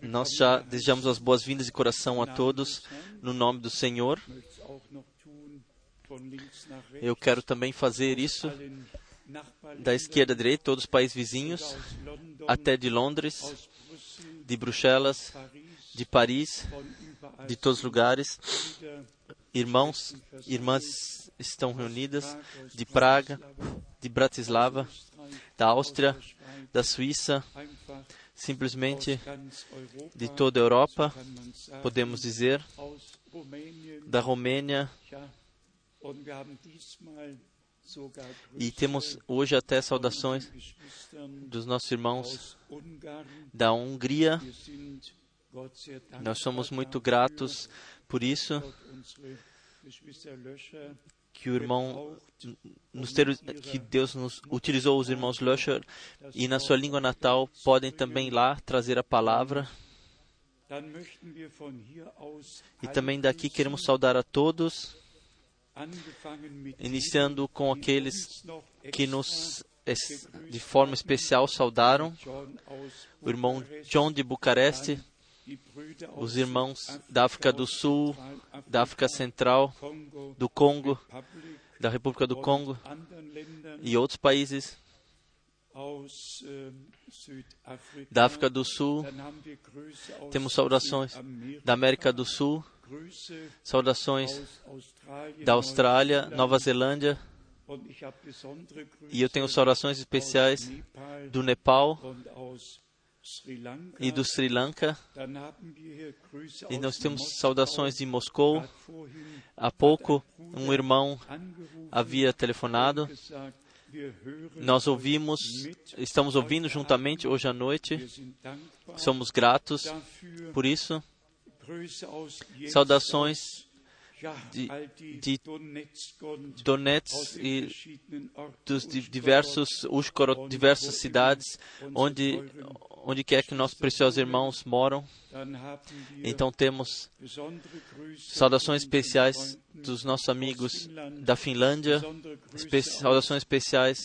Nós já desejamos as boas-vindas de coração a todos, no nome do Senhor. Eu quero também fazer isso da esquerda à direita, todos os países vizinhos, até de Londres, de Bruxelas, de Paris, de todos os lugares. Irmãos, irmãs estão reunidas de Praga, de Bratislava, da Áustria, da Suíça, simplesmente de toda a Europa, podemos dizer, da Romênia. E temos hoje até saudações dos nossos irmãos da Hungria. Nós somos muito gratos por isso que o irmão nos ter, que Deus nos utilizou os irmãos Löscher e na sua língua natal podem também lá trazer a palavra. E também daqui queremos saudar a todos, iniciando com aqueles que nos de forma especial saudaram, o irmão John de Bucareste, os irmãos da África do Sul, da África Central, do Congo, da República do Congo e outros países da África do Sul. Temos saudações da América do Sul, saudações da Austrália, Nova Zelândia. E eu tenho saudações especiais do Nepal e do Sri Lanka. E nós temos saudações de Moscou. Há pouco, um irmão havia telefonado. Nós ouvimos, estamos ouvindo juntamente hoje à noite. Somos gratos por isso. Saudações de, de Donetsk e dos diversos Ushkorod, diversas cidades onde onde quer que nossos preciosos irmãos moram. Então temos saudações especiais dos nossos amigos da Finlândia, espe saudações especiais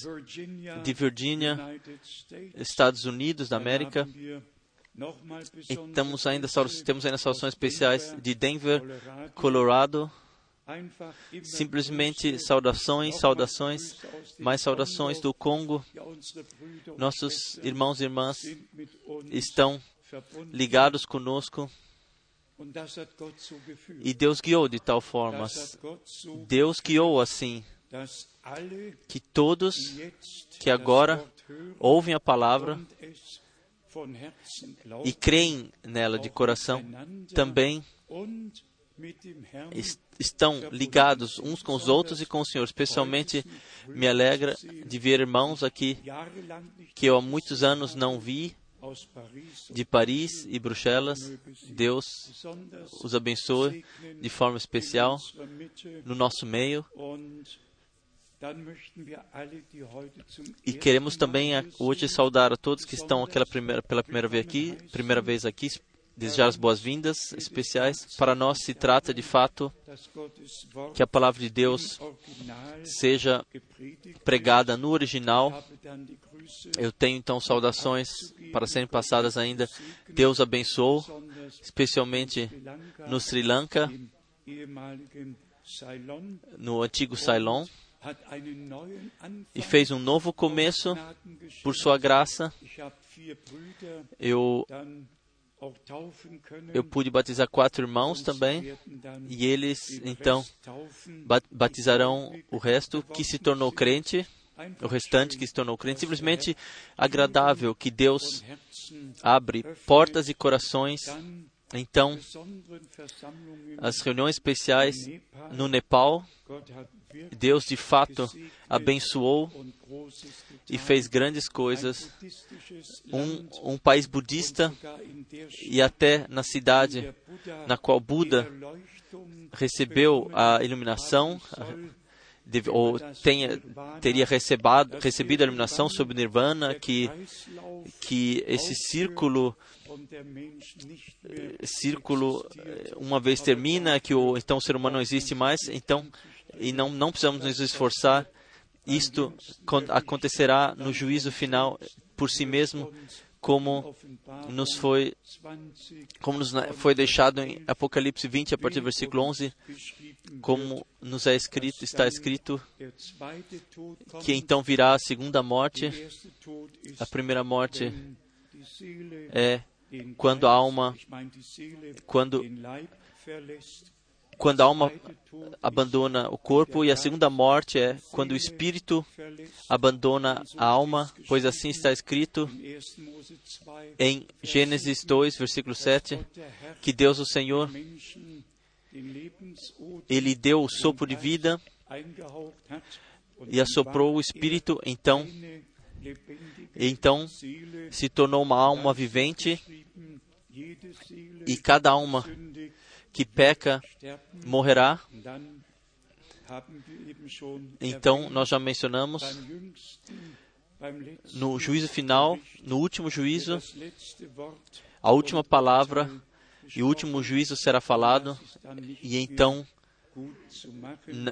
de Virgínia, Estados Unidos da América. E temos ainda, temos ainda saudações especiais de Denver, Colorado. Simplesmente saudações, saudações, mais saudações do Congo. Nossos irmãos e irmãs estão ligados conosco. E Deus guiou de tal forma, Deus guiou assim, que todos que agora ouvem a palavra e creem nela de coração também estão ligados uns com os outros e com o Senhor. Especialmente me alegra de ver irmãos aqui que eu há muitos anos não vi, de Paris e Bruxelas. Deus os abençoe de forma especial no nosso meio. E queremos também hoje saudar a todos que estão aquela primeira, pela primeira vez aqui, primeira vez aqui, desejar as boas-vindas especiais. Para nós se trata de fato que a palavra de Deus seja pregada no original. Eu tenho então saudações para serem passadas ainda. Deus abençoou, especialmente no Sri Lanka, no antigo Ceylon e fez um novo começo por sua graça. Eu eu pude batizar quatro irmãos também, e eles então batizarão o resto que se tornou crente, o restante que se tornou crente. Simplesmente agradável que Deus abre portas e corações. Então, as reuniões especiais no Nepal, Deus de fato abençoou e fez grandes coisas. Um, um país budista e até na cidade na qual Buda recebeu a iluminação, ou tenha, teria recebado, recebido a iluminação sobre Nirvana, que, que esse círculo círculo uma vez termina, que o, então o ser humano não existe mais, então e não, não precisamos nos esforçar. Isto acontecerá no juízo final. por si mesmo, como nos foi, como nos foi deixado em Apocalipse 20, a partir do versículo 11, como nos é escrito, está escrito que então virá a segunda morte. A primeira morte é quando a alma, quando quando a alma abandona o corpo, e a segunda morte é quando o espírito abandona a alma, pois assim está escrito em Gênesis 2, versículo 7, que Deus, o Senhor, ele deu o sopro de vida e assoprou o espírito, então, então se tornou uma alma vivente e cada alma que peca morrerá. Então, nós já mencionamos no juízo final, no último juízo, a última palavra e o último juízo será falado, e então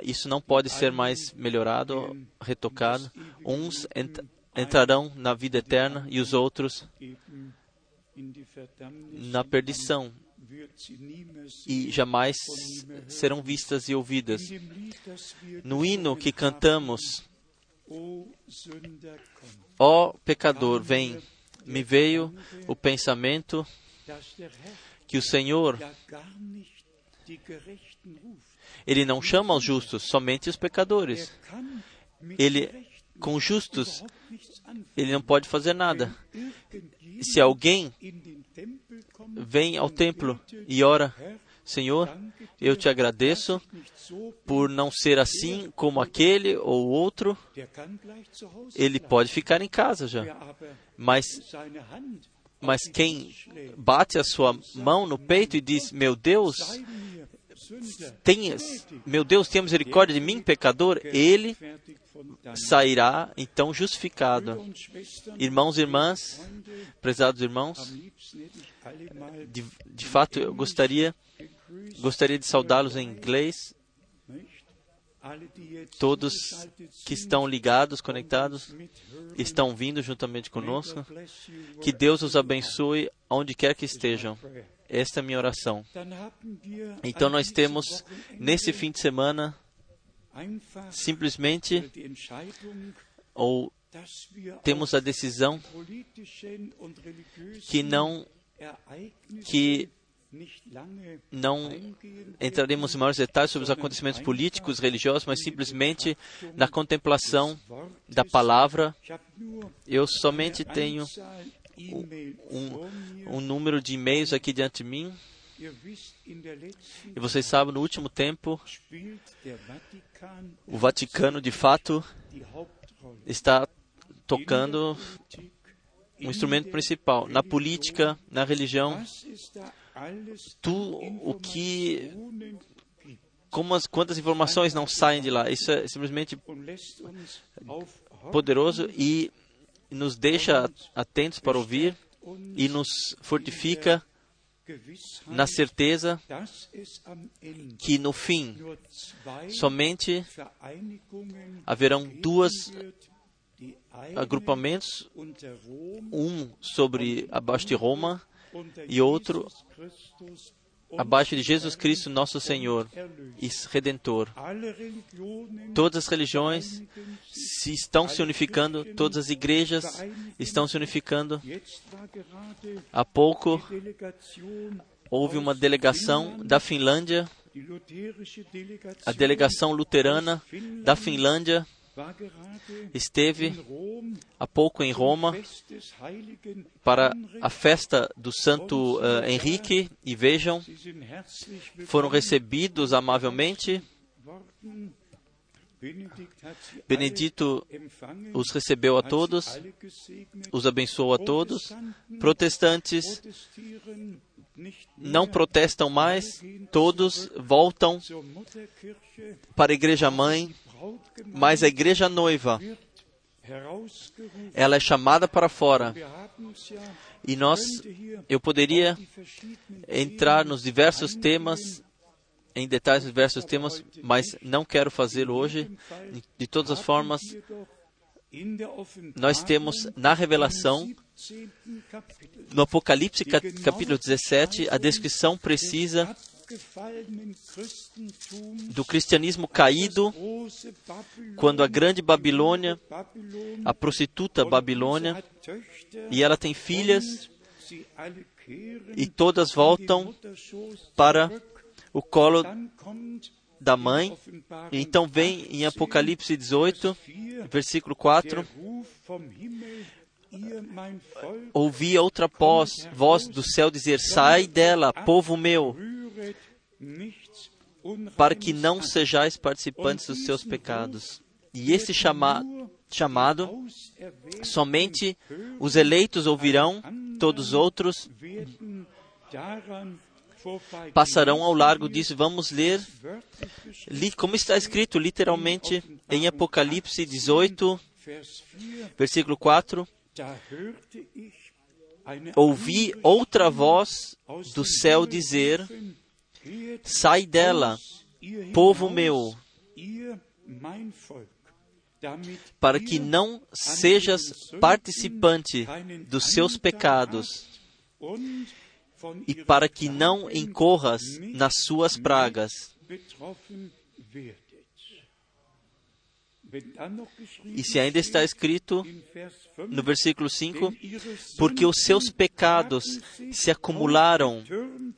isso não pode ser mais melhorado, retocado. Uns entrarão na vida eterna e os outros na perdição e jamais serão vistas e ouvidas. No hino que cantamos, ó pecador, vem, me veio o pensamento que o Senhor, ele não chama os justos, somente os pecadores. Ele, com justos, ele não pode fazer nada. Se alguém vem ao templo e ora, Senhor, eu te agradeço por não ser assim como aquele ou outro. Ele pode ficar em casa já. Mas, mas quem bate a sua mão no peito e diz: Meu Deus, tenhas, meu Deus, tenha misericórdia de mim, pecador, ele sairá então justificado. Irmãos e irmãs, prezados irmãos, de, de fato eu gostaria gostaria de saudá-los em inglês. Todos que estão ligados, conectados, estão vindo juntamente conosco. Que Deus os abençoe onde quer que estejam. Esta é a minha oração. Então, nós temos, nesse fim de semana, simplesmente, ou temos a decisão que não que não entraremos em maiores detalhes sobre os acontecimentos políticos, religiosos, mas simplesmente na contemplação da palavra. Eu somente tenho um, um número de e-mails aqui diante de mim. E vocês sabem, no último tempo, o Vaticano, de fato, está tocando um instrumento principal na política, na religião, tu o que como as, quantas informações não saem de lá. Isso é simplesmente poderoso e nos deixa atentos para ouvir e nos fortifica na certeza que no fim somente haverão duas agrupamentos, um sobre abaixo de Roma e outro abaixo de Jesus Cristo, nosso Senhor e Redentor. Todas as religiões se estão se unificando, todas as igrejas estão se unificando. Há pouco houve uma delegação da Finlândia, a delegação luterana da Finlândia esteve há pouco em Roma para a festa do Santo uh, Henrique e vejam, foram recebidos amavelmente. Benedito os recebeu a todos, os abençoou a todos. Protestantes não protestam mais, todos voltam para a igreja mãe, mas a igreja noiva, ela é chamada para fora. E nós, eu poderia entrar nos diversos temas, em detalhes nos diversos temas, mas não quero fazê-lo hoje. De todas as formas, nós temos na revelação, no Apocalipse capítulo 17, a descrição precisa do cristianismo caído, quando a grande Babilônia, a prostituta Babilônia, e ela tem filhas, e todas voltam para o colo da mãe. Então vem em Apocalipse 18, versículo 4. Ouvi outra voz, do céu dizer: Sai dela, povo meu, para que não sejais participantes dos seus pecados. E esse chama, chamado, somente os eleitos ouvirão, todos os outros passarão ao largo disso. Vamos ler como está escrito literalmente em Apocalipse 18, versículo 4. Ouvi outra voz do céu dizer: Sai dela, povo meu, para que não sejas participante dos seus pecados e para que não incorras nas suas pragas. E se ainda está escrito no versículo 5: Porque os seus pecados se acumularam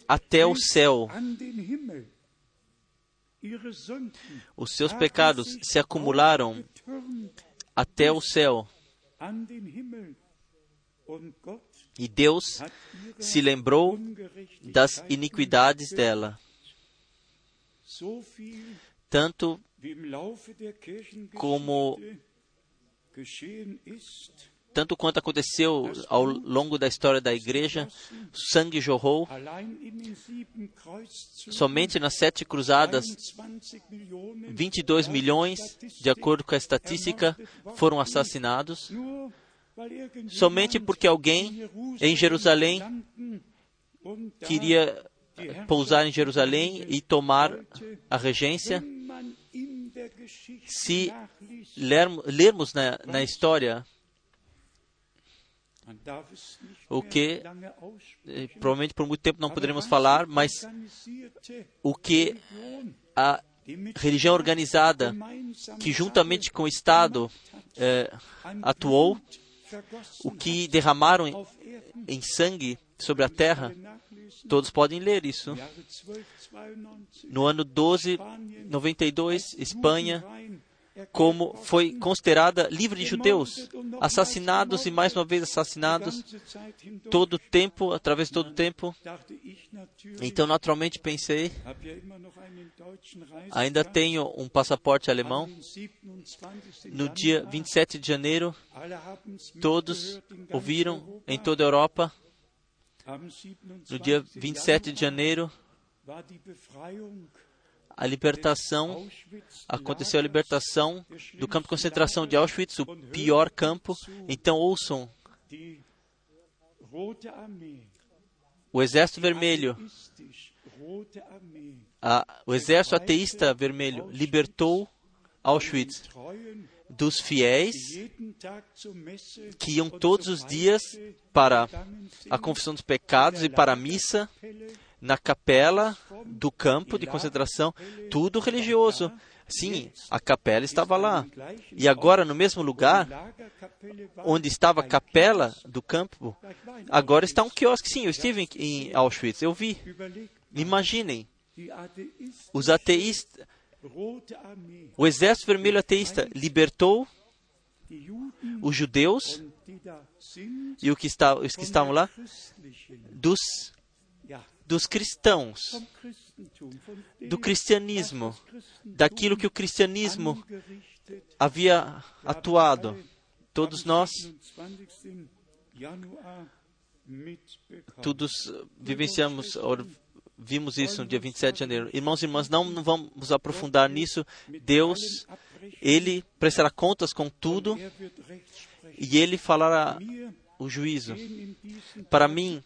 até o céu. Os seus pecados se acumularam até o céu. E Deus se lembrou das iniquidades dela. Tanto como tanto quanto aconteceu ao longo da história da igreja, sangue jorrou. Somente nas sete cruzadas, 22 milhões, de acordo com a estatística, foram assassinados. Somente porque alguém em Jerusalém queria pousar em Jerusalém e tomar a regência. Se lermos na, na história o que eh, provavelmente por muito tempo não poderemos falar, mas o que a religião organizada, que juntamente com o Estado eh, atuou, o que derramaram em, em sangue sobre a terra, todos podem ler isso. No ano 1292, Espanha como foi considerada livre de judeus, assassinados e mais uma vez assassinados todo o tempo, através de todo o tempo. Então, naturalmente, pensei, ainda tenho um passaporte alemão. No dia 27 de janeiro, todos ouviram em toda a Europa. No dia 27 de janeiro, a libertação, aconteceu a libertação do campo de concentração de Auschwitz, o pior campo. Então ouçam. O Exército Vermelho, a, o Exército Ateísta Vermelho libertou Auschwitz dos fiéis que iam todos os dias para a confissão dos pecados e para a missa na capela do campo de concentração, tudo religioso. Sim, a capela estava lá. E agora, no mesmo lugar onde estava a capela do campo, agora está um quiosque. Sim, eu estive em Auschwitz, eu vi. Imaginem, os ateístas, o exército vermelho ateísta libertou os judeus e os que estavam lá? dos dos cristãos, do cristianismo, daquilo que o cristianismo havia atuado. Todos nós, todos vivenciamos, vimos isso no dia 27 de janeiro. Irmãos e irmãs, não vamos aprofundar nisso. Deus, Ele prestará contas com tudo e Ele falará o juízo. Para mim,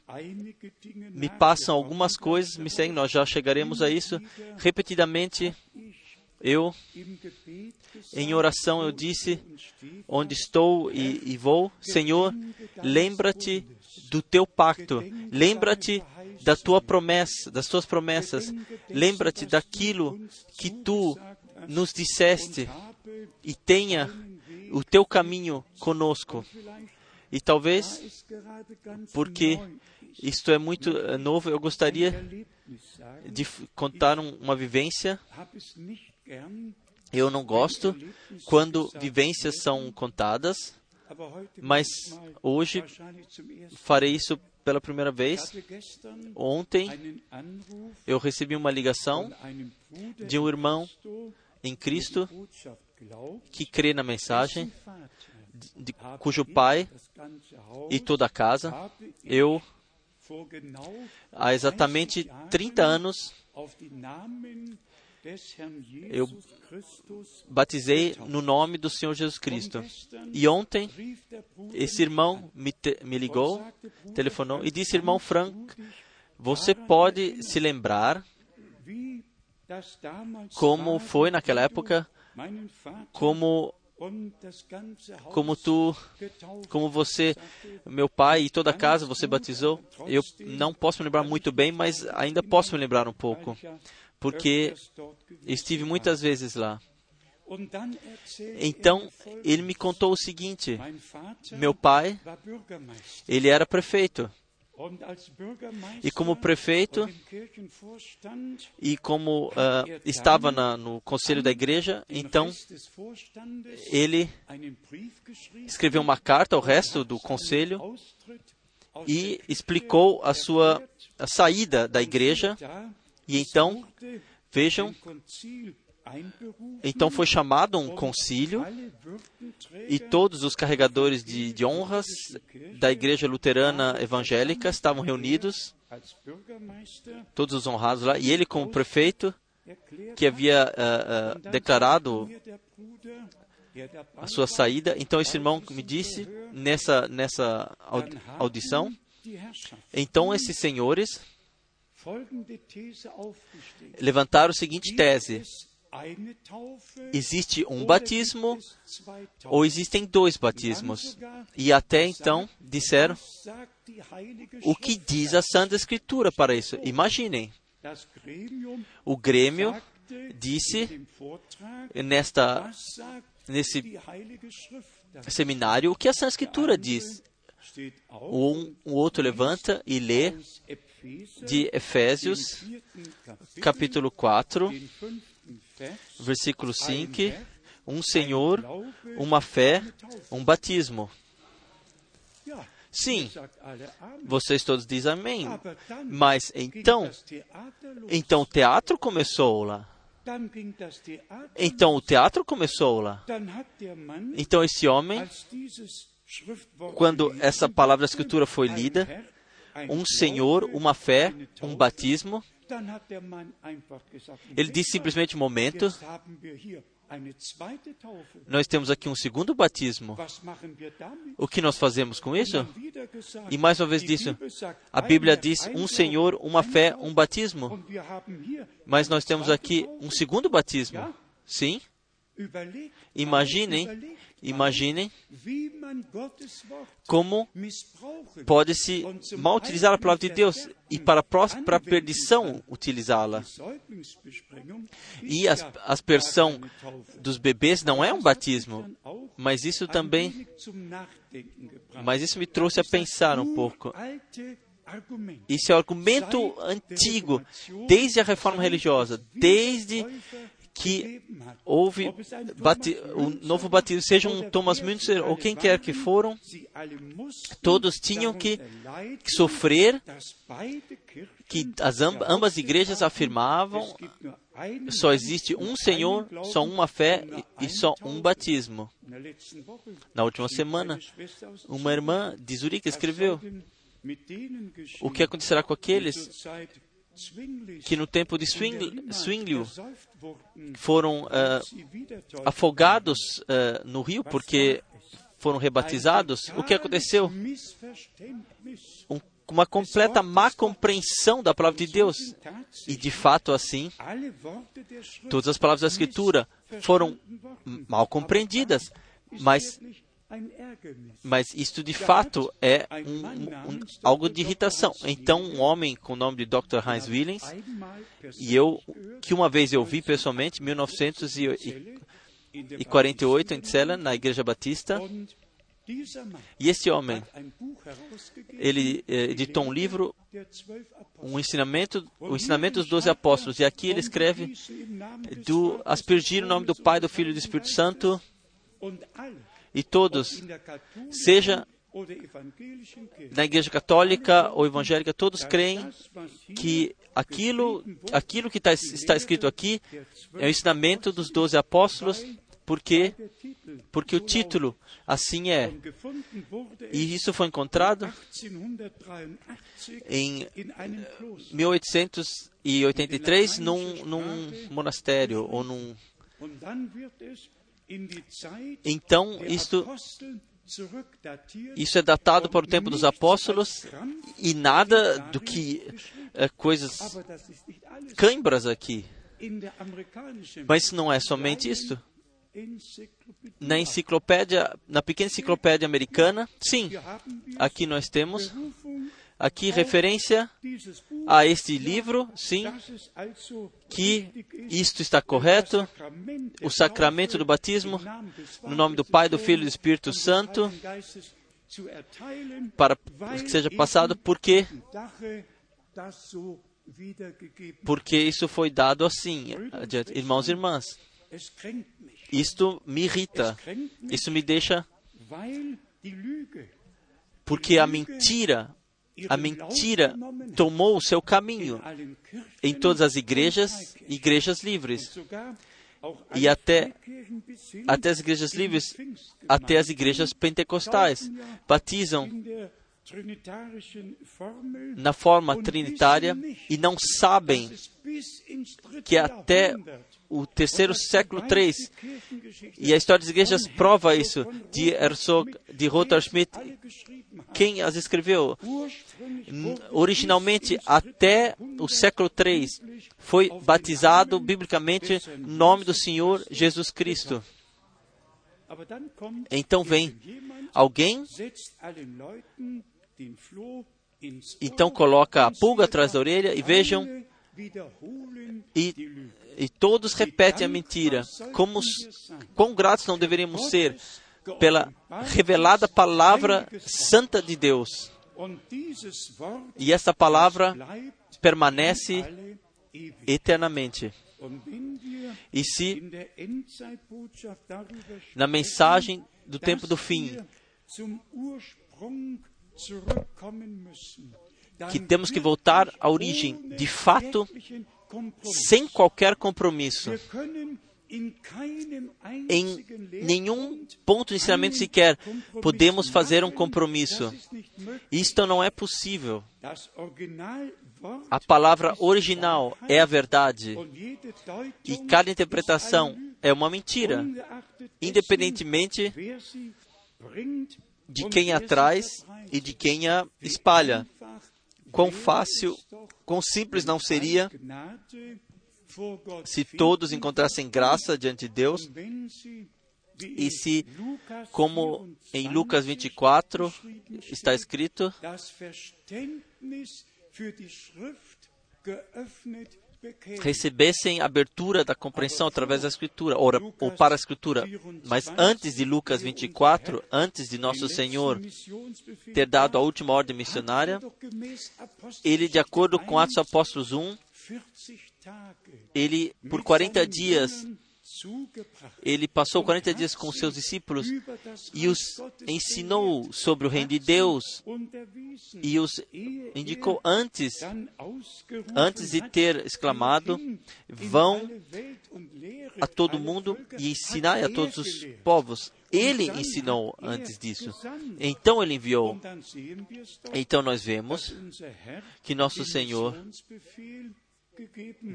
me passam algumas coisas, me seguem, nós já chegaremos a isso. Repetidamente, Eu, em oração, eu disse: Onde estou e, e vou, Senhor, lembra-te do teu pacto, lembra-te da tua promessa, das tuas promessas, lembra-te daquilo que tu nos disseste e tenha o teu caminho conosco. E talvez, porque isto é muito eh, novo, eu gostaria de contar uma vivência. Eu não gosto quando vivências são contadas, mas hoje farei isso pela primeira vez. Ontem eu recebi uma ligação de um irmão em Cristo que crê na mensagem, de, cujo pai e toda a casa, eu, há exatamente 30 anos, eu batizei no nome do Senhor Jesus Cristo. E ontem, esse irmão me, te, me ligou, telefonou e disse: Irmão Frank, você pode se lembrar como foi naquela época, como como tu, como você, meu pai e toda a casa você batizou. Eu não posso me lembrar muito bem, mas ainda posso me lembrar um pouco, porque estive muitas vezes lá. Então ele me contou o seguinte: meu pai, ele era prefeito. E como prefeito e como uh, estava na, no conselho da igreja, então ele escreveu uma carta ao resto do conselho e explicou a sua a saída da igreja. E então, vejam, então foi chamado um concílio e todos os carregadores de, de, honras da Igreja Luterana Evangélica estavam reunidos, todos os honrados lá, e ele, como prefeito, que havia uh, uh, declarado a sua saída. Então, esse irmão me disse nessa, nessa audição. Então, esses senhores levantaram a seguinte tese existe um batismo ou existem dois batismos. E até então disseram o que diz a Santa Escritura para isso. Imaginem. O Grêmio disse nesta nesse seminário o que a Santa Escritura diz. Um, um outro levanta e lê de Efésios, capítulo 4, versículo 5, um Senhor, uma fé, um batismo. Sim, vocês todos dizem amém. Mas então, então o teatro começou lá. Então o teatro começou lá. Então esse homem, quando essa palavra da escritura foi lida, um Senhor, uma fé, um batismo, ele diz simplesmente: momento, nós temos aqui um segundo batismo. O que nós fazemos com isso? E mais uma vez disse, a Bíblia diz um Senhor, uma fé, um batismo. Mas nós temos aqui um segundo batismo. Sim? Imaginem, imaginem como pode-se mal utilizar a palavra de Deus e para a perdição utilizá-la. E a aspersão dos bebês não é um batismo, mas isso também, mas isso me trouxe a pensar um pouco. Isso é o argumento antigo, desde a reforma religiosa, desde que houve o novo batismo, seja um Thomas Müntzer ou quem quer que foram, todos tinham que, que sofrer, que as ambas igrejas afirmavam só existe um Senhor, só uma fé e só um batismo. Na última semana, uma irmã de Zurique escreveu: O que acontecerá com aqueles que no tempo de Zwinglio foram uh, afogados uh, no rio porque foram rebatizados, o que aconteceu? Um uma completa má compreensão da palavra de Deus. E de fato, assim, todas as palavras da Escritura foram mal compreendidas. Mas, mas isto de fato é um, um, algo de irritação. Então, um homem com o nome de Dr. Heinz Willens, e eu, que uma vez eu vi pessoalmente, em 1948, em Cela, na Igreja Batista, e esse homem, ele eh, editou um livro, um ensinamento, o ensinamento dos doze apóstolos. E aqui ele escreve do aspergir o nome do Pai, do Filho e do Espírito Santo. E todos, seja na igreja católica ou evangélica, todos creem que aquilo, aquilo que está, está escrito aqui é o ensinamento dos doze apóstolos porque, porque o título assim é. E isso foi encontrado em 1883 num, num monastério ou num. Então, isto, isso é datado para o tempo dos apóstolos e nada do que é, coisas cãibras aqui. Mas não é somente isto. Na enciclopédia, na pequena enciclopédia americana, sim, aqui nós temos aqui referência a este livro, sim, que isto está correto, o sacramento do batismo, no nome do Pai, do Filho e do Espírito Santo, para que seja passado, porque porque isso foi dado assim, irmãos e irmãs. Isto me irrita. Isso me deixa. Porque a mentira, a mentira tomou o seu caminho em todas as igrejas, igrejas livres. E até, até as igrejas livres, até as igrejas pentecostais, batizam na forma trinitária e não sabem que até o terceiro século III, e a história das igrejas prova isso, de Herzog, de Rotter Schmidt, quem as escreveu. Originalmente, até o século III, foi batizado biblicamente no nome do Senhor Jesus Cristo. Então vem alguém então coloca a pulga atrás da orelha e vejam, e, e todos repetem a mentira. Como, quão gratos não deveríamos ser pela revelada palavra santa de Deus. E essa palavra permanece eternamente. E se na mensagem do tempo do fim que temos que voltar à origem, de fato, sem qualquer compromisso. Em nenhum ponto de ensinamento sequer podemos fazer um compromisso. Isto não é possível. A palavra original é a verdade e cada interpretação é uma mentira, independentemente de quem a traz e de quem a espalha. Quão fácil, quão simples não seria se todos encontrassem graça diante de Deus? E se, como em Lucas 24 está escrito, recebessem abertura da compreensão através da Escritura, ou, para a Escritura. Mas antes de Lucas 24, antes de nosso Senhor ter dado a última ordem missionária, ele, de acordo com Atos Apóstolos 1, ele, por 40 dias, ele passou 40 dias com seus discípulos e os ensinou sobre o reino de Deus e os indicou antes, antes de ter exclamado: vão a todo mundo e ensinai a todos os povos. Ele ensinou antes disso. Então ele enviou. Então nós vemos que nosso Senhor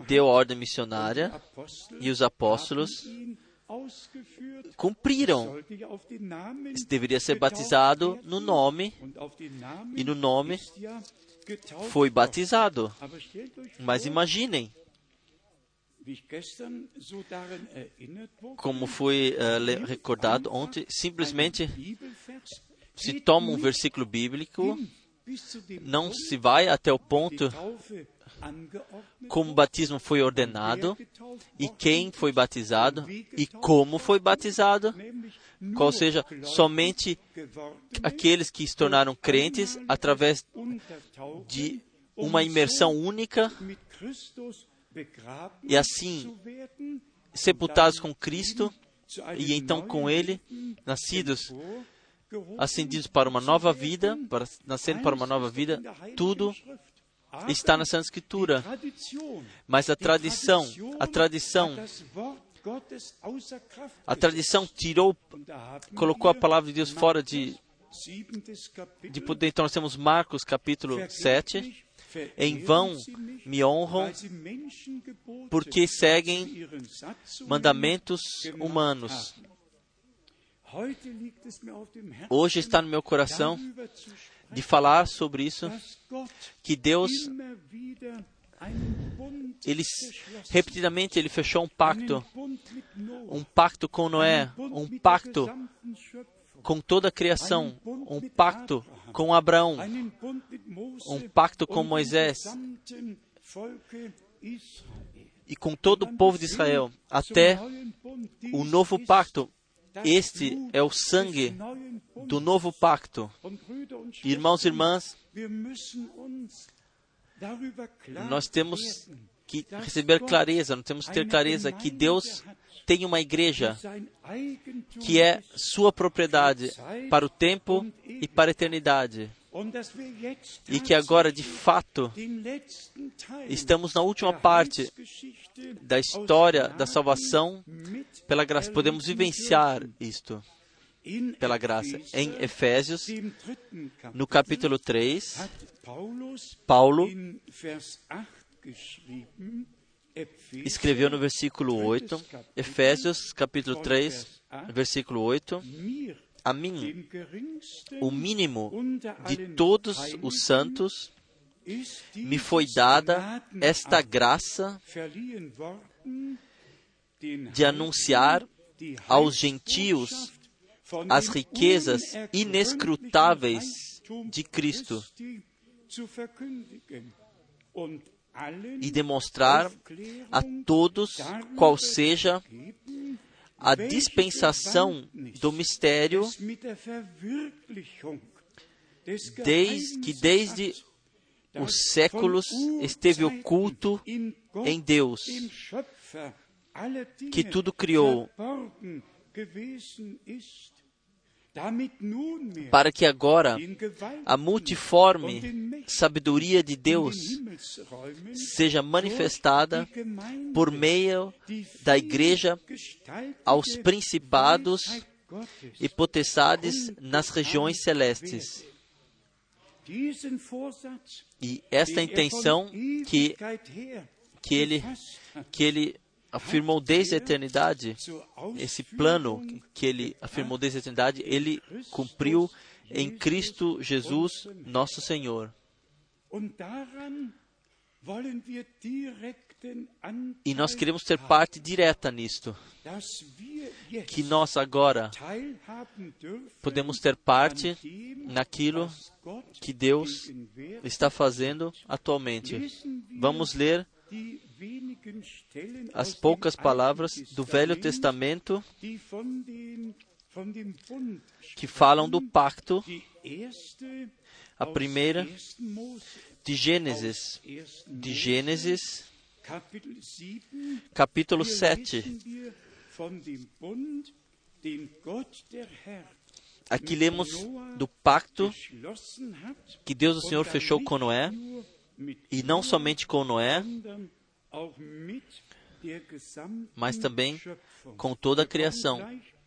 deu a ordem missionária e os apóstolos cumpriram. Deveria ser batizado no nome, e no nome foi batizado. Mas imaginem, como foi uh, recordado ontem, simplesmente se toma um versículo bíblico, não se vai até o ponto como o batismo foi ordenado e quem foi batizado e como foi batizado, qual seja, somente aqueles que se tornaram crentes através de uma imersão única e assim sepultados com Cristo e então com Ele nascidos ascendidos para uma nova vida, para nascer para uma nova vida, tudo está na Santa Escritura. Mas a tradição, a tradição, a tradição tirou, colocou a palavra de Deus fora de, de poder. Então nós temos Marcos capítulo 7. Em vão me honram porque seguem mandamentos humanos. Hoje está no meu coração de falar sobre isso, que Deus, ele repetidamente ele fechou um pacto, um pacto com Noé, um pacto com toda a criação, um pacto com Abraão, um pacto com Moisés e com todo o povo de Israel, até o novo pacto. Este é o sangue do novo pacto. Irmãos e irmãs, nós temos que receber clareza, nós temos que ter clareza que Deus tem uma igreja que é sua propriedade para o tempo e para a eternidade. E que agora, de fato, estamos na última parte da história da salvação pela graça. Podemos vivenciar isto pela graça. Em Efésios, no capítulo 3, Paulo escreveu no versículo 8, Efésios capítulo 3, versículo 8, a mim, o mínimo de todos os santos, me foi dada esta graça de anunciar aos gentios as riquezas inescrutáveis de Cristo e demonstrar a todos qual seja a dispensação do mistério desde, que desde os séculos esteve oculto em Deus, que tudo criou para que agora a multiforme sabedoria de Deus seja manifestada por meio da Igreja aos principados e potestades nas regiões celestes. E esta intenção que, que, ele, que ele afirmou desde a eternidade, esse plano que ele afirmou desde a eternidade, ele cumpriu em Cristo Jesus, nosso Senhor. E nós queremos ter parte direta nisto. Que nós agora podemos ter parte naquilo que Deus está fazendo atualmente. Vamos ler as poucas palavras do Velho Testamento que falam do pacto, a primeira de Gênesis, de Gênesis, capítulo 7. Aqui lemos do pacto que Deus o Senhor fechou com Noé, e não somente com Noé, mas também com toda a criação.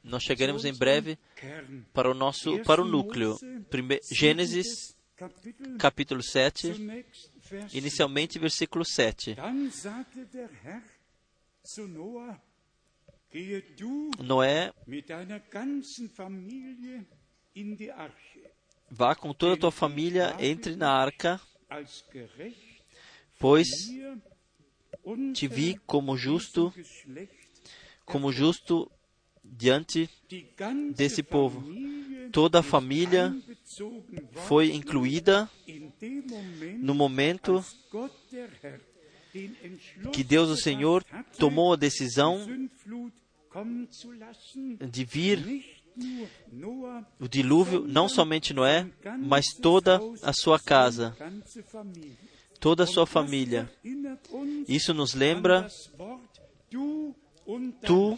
Nós chegaremos em breve para o nosso para o núcleo. Gênesis capítulo 7, inicialmente versículo 7. Noé, vá com toda a tua família, entre na arca, pois te vi como justo, como justo diante desse povo. Toda a família foi incluída no momento que Deus, o Senhor, tomou a decisão de vir o dilúvio, não somente Noé, mas toda a sua casa, toda a sua família. Isso nos lembra, tu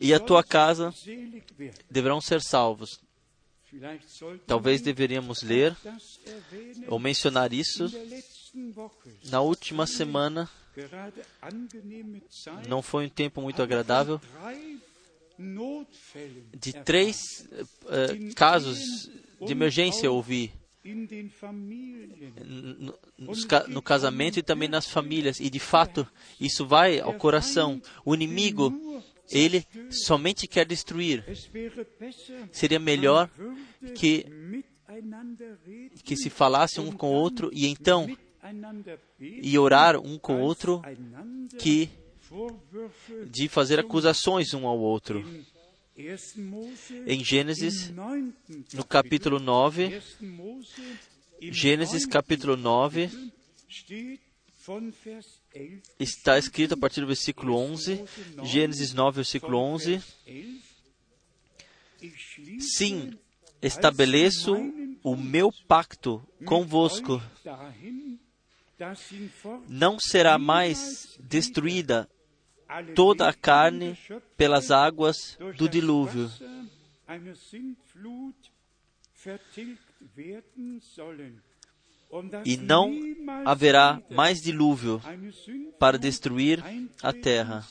e a tua casa deverão ser salvos. Talvez deveríamos ler ou mencionar isso na última semana. Não foi um tempo muito agradável. De três uh, casos de emergência ouvi no casamento e também nas famílias. E de fato, isso vai ao coração. O inimigo, ele somente quer destruir. Seria melhor que, que se falasse um com o outro e então e orar um com o outro que de fazer acusações um ao outro. Em Gênesis, no capítulo 9, Gênesis capítulo 9, está escrito a partir do versículo 11, Gênesis 9, versículo 11. Sim, estabeleço o meu pacto convosco. Não será mais destruída toda a carne pelas águas do dilúvio. E não haverá mais dilúvio para destruir a terra.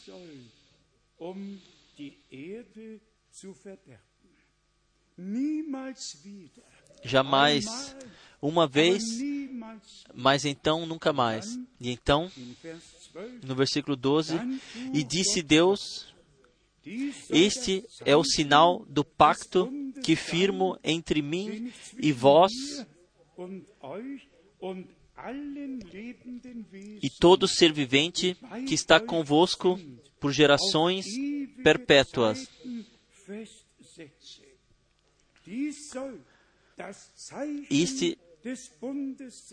Jamais, uma vez, mas então nunca mais. E então, no versículo 12, e disse Deus: Este é o sinal do pacto que firmo entre mim e vós e todo ser vivente que está convosco por gerações perpétuas. Este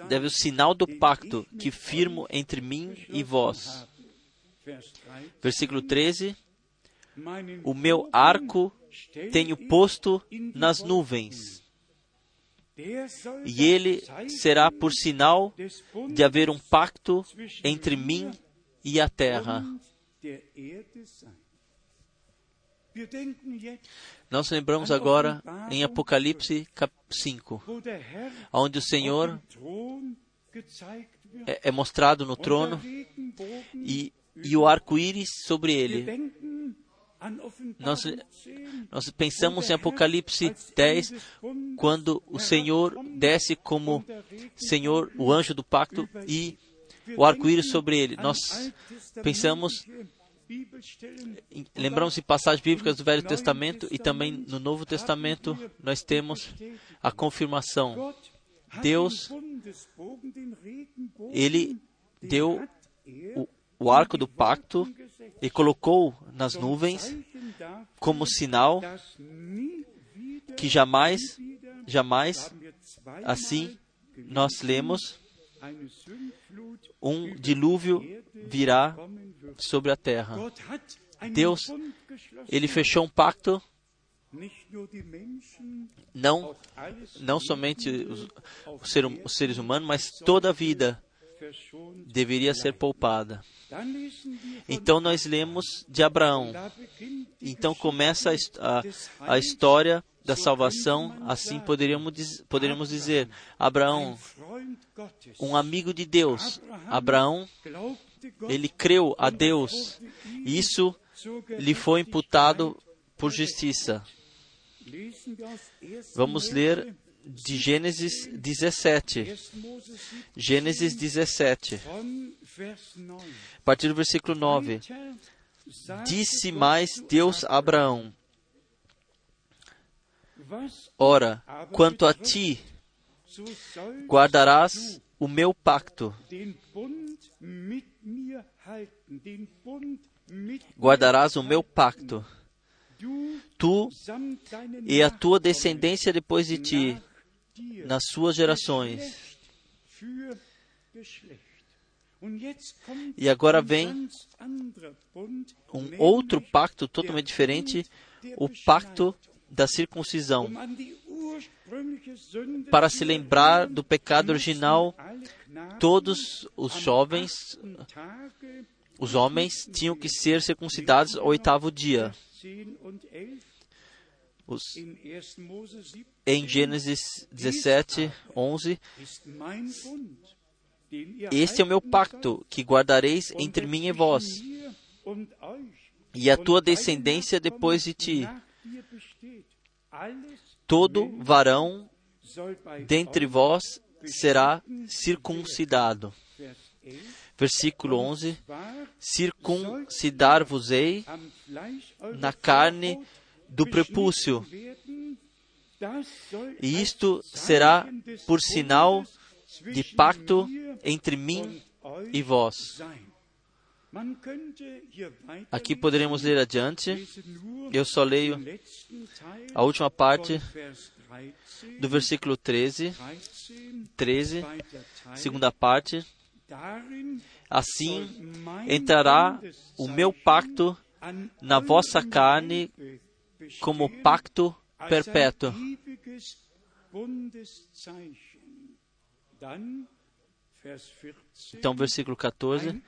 deve o sinal do pacto que firmo entre mim e vós. Versículo 13: O meu arco tenho posto nas nuvens, e ele será por sinal de haver um pacto entre mim e a terra. Nós lembramos agora em Apocalipse 5, onde o Senhor é, é mostrado no trono e, e o arco-íris sobre ele. Nós, nós pensamos em Apocalipse 10, quando o Senhor desce como Senhor, o anjo do pacto, e o arco-íris sobre ele. Nós pensamos Lembramos de passagens bíblicas do Velho Testamento e também no Novo Testamento nós temos a confirmação. Deus, Ele deu o, o arco do pacto e colocou nas nuvens como sinal que jamais, jamais, assim nós lemos, um dilúvio virá sobre a terra. Deus, ele fechou um pacto não, não somente os, os, ser, os seres humanos, mas toda a vida deveria ser poupada. Então nós lemos de Abraão. Então começa a, a, a história da salvação, assim poderíamos, poderíamos dizer: Abraão, um amigo de Deus. Abraão, ele creu a Deus. Isso lhe foi imputado por justiça. Vamos ler de Gênesis 17. Gênesis 17. A partir do versículo 9. Disse mais Deus a Abraão: Ora, quanto a ti, guardarás o meu pacto. Guardarás o meu pacto. Tu e a tua descendência depois de ti, nas suas gerações. E agora vem um outro pacto totalmente diferente, o pacto da circuncisão. Para se lembrar do pecado original, todos os jovens, os homens, tinham que ser circuncidados ao oitavo dia. Os, em Gênesis 17, 11, este é o meu pacto que guardareis entre mim e vós, e a tua descendência depois de ti. Todo varão dentre vós será circuncidado. Versículo 11: Circuncidar-vos-ei na carne do prepúcio, e isto será por sinal de pacto entre mim e vós. Aqui poderemos ler adiante. Eu só leio a última parte do versículo 13, 13, segunda parte. Assim entrará o meu pacto na vossa carne como pacto perpétuo. Então, versículo 14.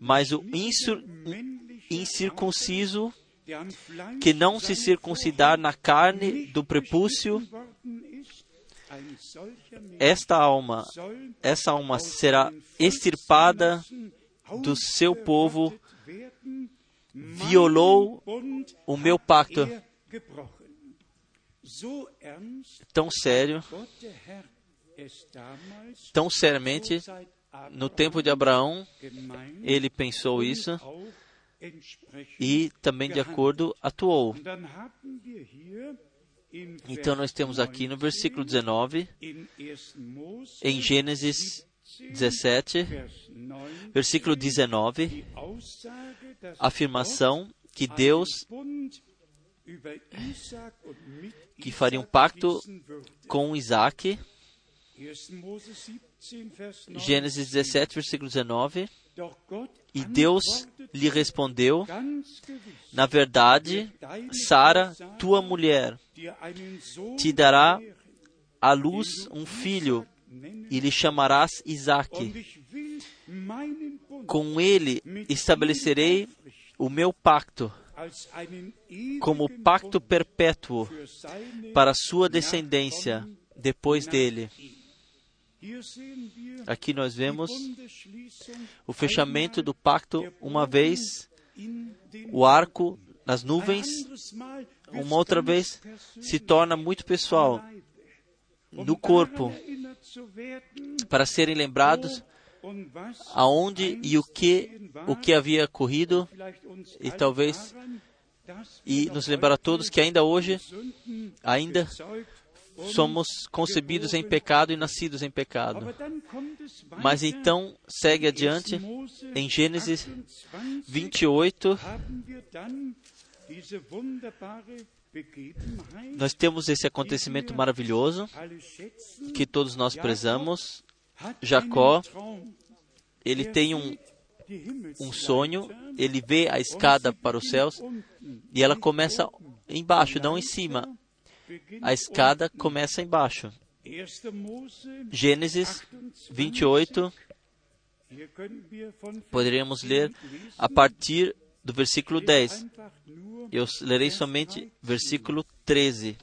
Mas o incircunciso que não se circuncidar na carne do prepúcio, esta alma, essa alma será extirpada do seu povo, violou o meu pacto. Tão sério, tão seriamente, no tempo de Abraão, ele pensou isso e também de acordo atuou. Então nós temos aqui no versículo 19, em Gênesis 17, versículo 19, a afirmação que Deus que faria um pacto com Isaac. Gênesis 17, versículo 19. E Deus lhe respondeu: Na verdade, Sara, tua mulher, te dará à luz um filho, e lhe chamarás Isaque. Com ele estabelecerei o meu pacto, como pacto perpétuo para sua descendência depois dele. Aqui nós vemos o fechamento do pacto uma vez, o arco nas nuvens, uma outra vez se torna muito pessoal no corpo, para serem lembrados aonde e o que o que havia corrido e talvez e nos lembrar a todos que ainda hoje ainda somos concebidos em pecado e nascidos em pecado. Mas então segue adiante em Gênesis 28. Nós temos esse acontecimento maravilhoso que todos nós prezamos. Jacó, ele tem um, um sonho, ele vê a escada para os céus e ela começa embaixo, não em cima. A escada começa embaixo. Gênesis 28, poderíamos ler a partir do versículo 10. Eu lerei somente versículo 13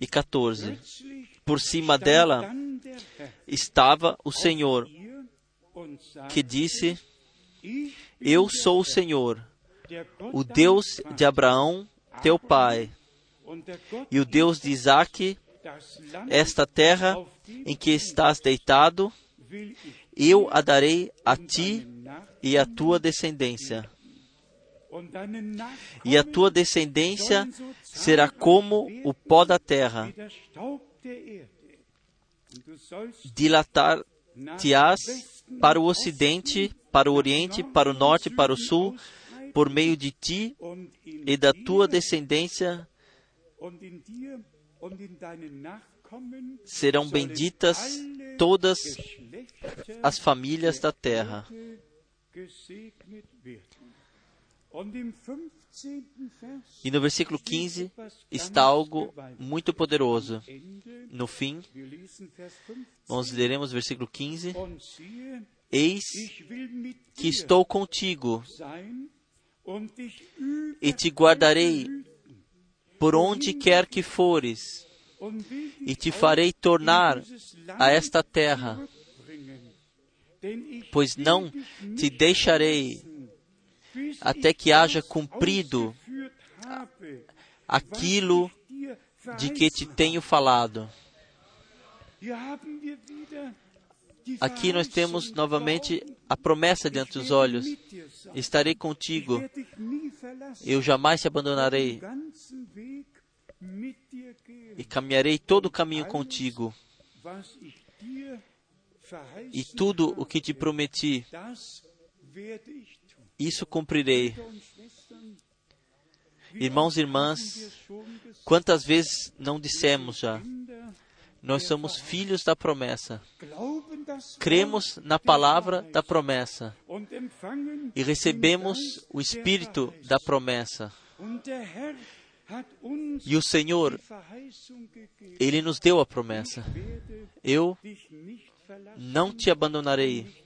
e 14. Por cima dela estava o Senhor, que disse: Eu sou o Senhor, o Deus de Abraão, teu pai, e o Deus de Isaque, esta terra em que estás deitado, eu a darei a ti e à tua descendência. e a tua descendência será como o pó da terra. Dilatar-te-ás para o ocidente, para o oriente, para o norte, para o sul, por meio de ti e da tua descendência serão benditas todas as famílias da terra. E no versículo 15 está algo muito poderoso. No fim, nós leremos o versículo 15: Eis que estou contigo e te guardarei por onde quer que fores, e te farei tornar a esta terra, pois não te deixarei até que haja cumprido aquilo de que te tenho falado. Aqui nós temos novamente a promessa diante dos olhos: estarei contigo, eu jamais te abandonarei e caminharei todo o caminho contigo. E tudo o que te prometi, isso cumprirei. Irmãos e irmãs, quantas vezes não dissemos já? Nós somos filhos da promessa. Cremos na palavra da promessa e recebemos o Espírito da promessa. E o Senhor, Ele nos deu a promessa: Eu não te abandonarei.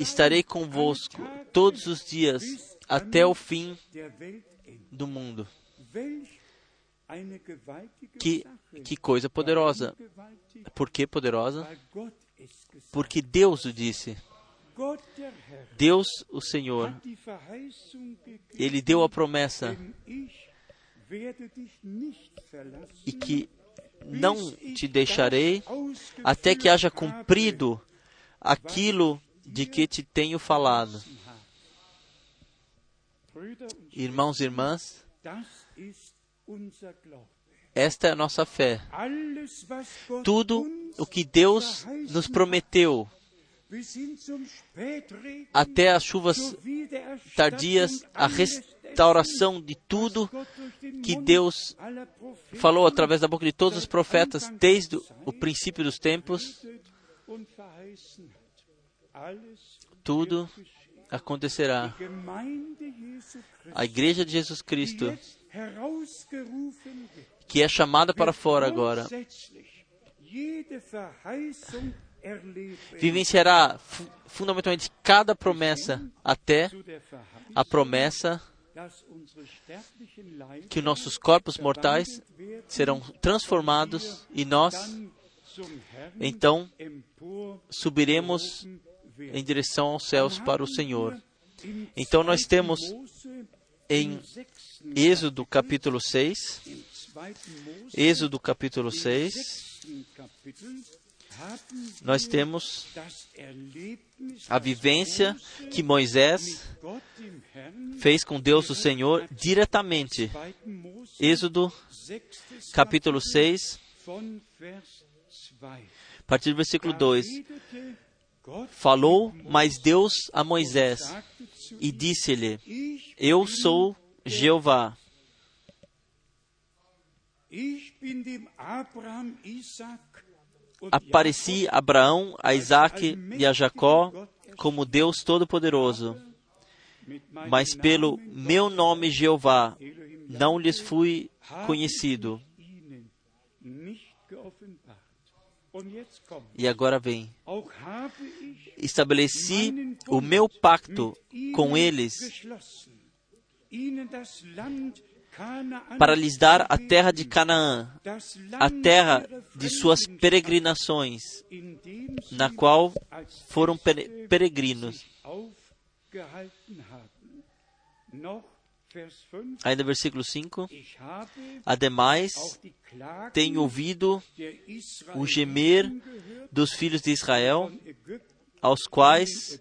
Estarei convosco todos os dias até o fim do mundo. Que, que coisa poderosa. Por que poderosa? Porque Deus o disse. Deus, o Senhor, Ele deu a promessa e que não te deixarei até que haja cumprido aquilo de que te tenho falado. Irmãos e irmãs, esta é a nossa fé. Tudo o que Deus nos prometeu, até as chuvas tardias, a restauração de tudo que Deus falou através da boca de todos os profetas desde o princípio dos tempos, tudo acontecerá. A Igreja de Jesus Cristo, que é chamada para fora agora, vivenciará fundamentalmente cada promessa até a promessa que nossos corpos mortais serão transformados e nós então subiremos em direção aos céus para o Senhor. Então nós temos em Êxodo capítulo 6, Êxodo capítulo 6, nós temos a vivência que Moisés fez com Deus o Senhor diretamente. Êxodo capítulo 6, a partir do versículo 2. Falou mais Deus a Moisés e disse-lhe: Eu sou Jeová. Apareci a Abraão, a Isaac e a Jacó como Deus Todo-Poderoso, mas pelo meu nome Jeová não lhes fui conhecido. E agora vem. Estabeleci o meu pacto com eles para lhes dar a terra de Canaã, a terra de suas peregrinações, na qual foram peregrinos. Ainda versículo 5. Ademais, tenho ouvido o gemer dos filhos de Israel, aos quais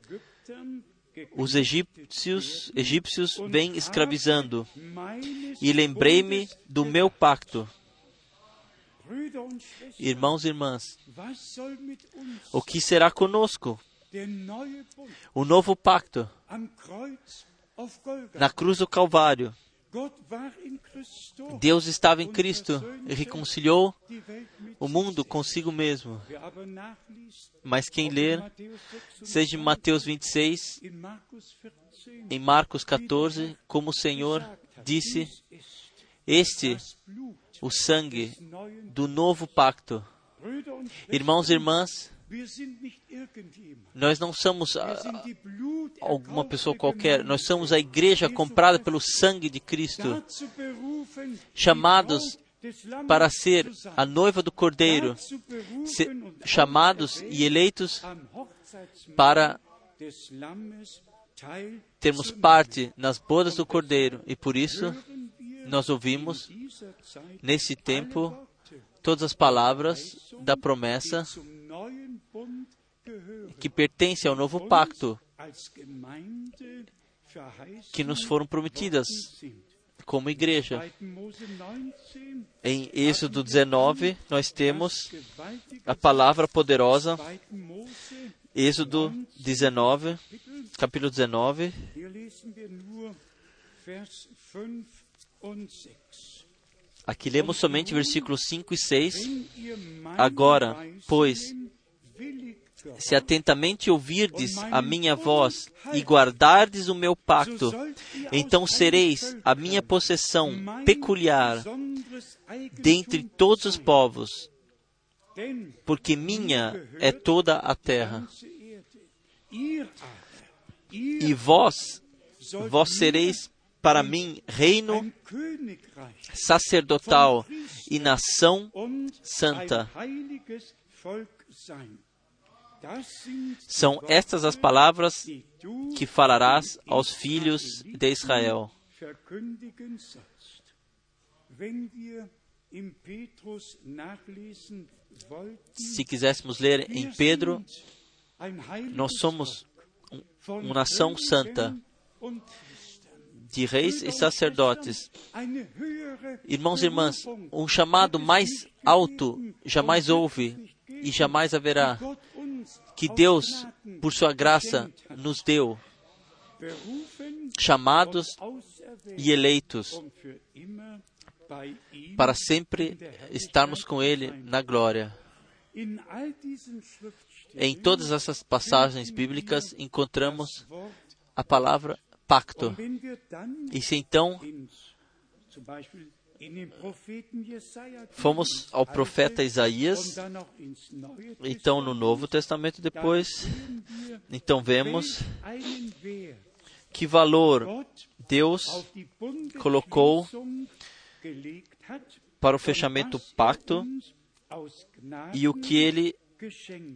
os egípcios, egípcios vêm escravizando, e lembrei-me do meu pacto. Irmãos e irmãs, o que será conosco? O novo pacto na cruz do Calvário. Deus estava em Cristo e reconciliou o mundo consigo mesmo. Mas quem ler, seja em Mateus 26, em Marcos 14, como o Senhor disse: Este, o sangue do novo pacto. Irmãos e irmãs, nós não somos alguma pessoa qualquer, nós somos a igreja comprada pelo sangue de Cristo, chamados para ser a noiva do Cordeiro, chamados e eleitos para termos parte nas bodas do Cordeiro, e por isso nós ouvimos nesse tempo todas as palavras da promessa que pertence ao novo pacto que nos foram prometidas como igreja. Em Êxodo 19, nós temos a palavra poderosa. Êxodo 19, capítulo 19. Aqui lemos somente versículos 5 e 6. Agora, pois, se atentamente ouvirdes a minha voz e guardardes o meu pacto, então sereis a minha possessão peculiar dentre todos os povos, porque minha é toda a terra. E vós, vós sereis para mim reino sacerdotal e nação santa. São estas as palavras que falarás aos filhos de Israel. Se quiséssemos ler em Pedro, nós somos uma nação santa, de reis e sacerdotes. Irmãos e irmãs, um chamado mais alto jamais houve e jamais haverá que Deus, por sua graça, nos deu, chamados e eleitos, para sempre estarmos com Ele na glória. Em todas essas passagens bíblicas encontramos a palavra pacto. E se então Fomos ao profeta Isaías, então no Novo Testamento depois, então vemos que valor Deus colocou para o fechamento do pacto e o que Ele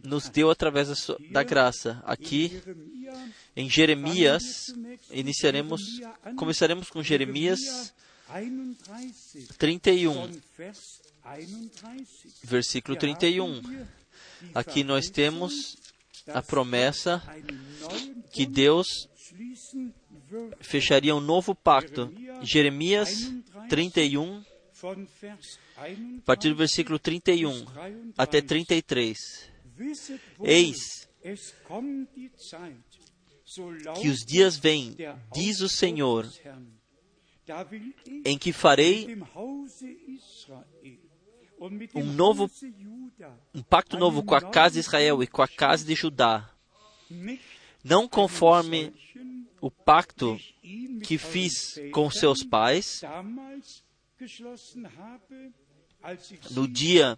nos deu através da graça. Aqui em Jeremias, iniciaremos, começaremos com Jeremias 31, versículo 31. Aqui nós temos a promessa que Deus fecharia um novo pacto. Jeremias 31, a partir do versículo 31 até 33. Eis que os dias vêm, diz o Senhor, em que farei um novo um pacto novo com a casa de Israel e com a casa de Judá, não conforme o pacto que fiz com seus pais no dia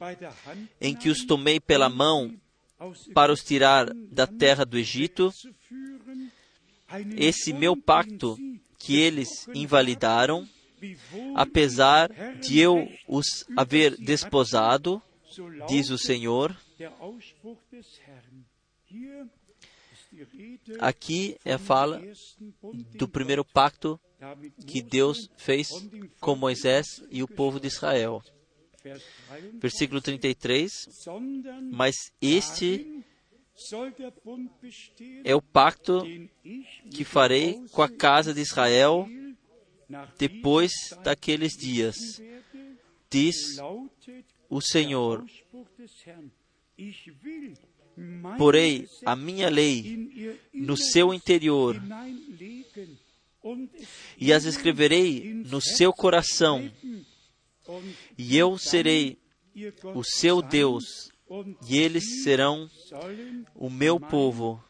em que os tomei pela mão para os tirar da terra do Egito, esse meu pacto que eles invalidaram, apesar de eu os haver desposado, diz o Senhor. Aqui é a fala do primeiro pacto que Deus fez com Moisés e o povo de Israel. Versículo 33. Mas este é o pacto que farei com a casa de Israel depois daqueles dias, diz o Senhor. Porei a minha lei no seu interior e as escreverei no seu coração, e eu serei o seu Deus, e eles serão o meu povo.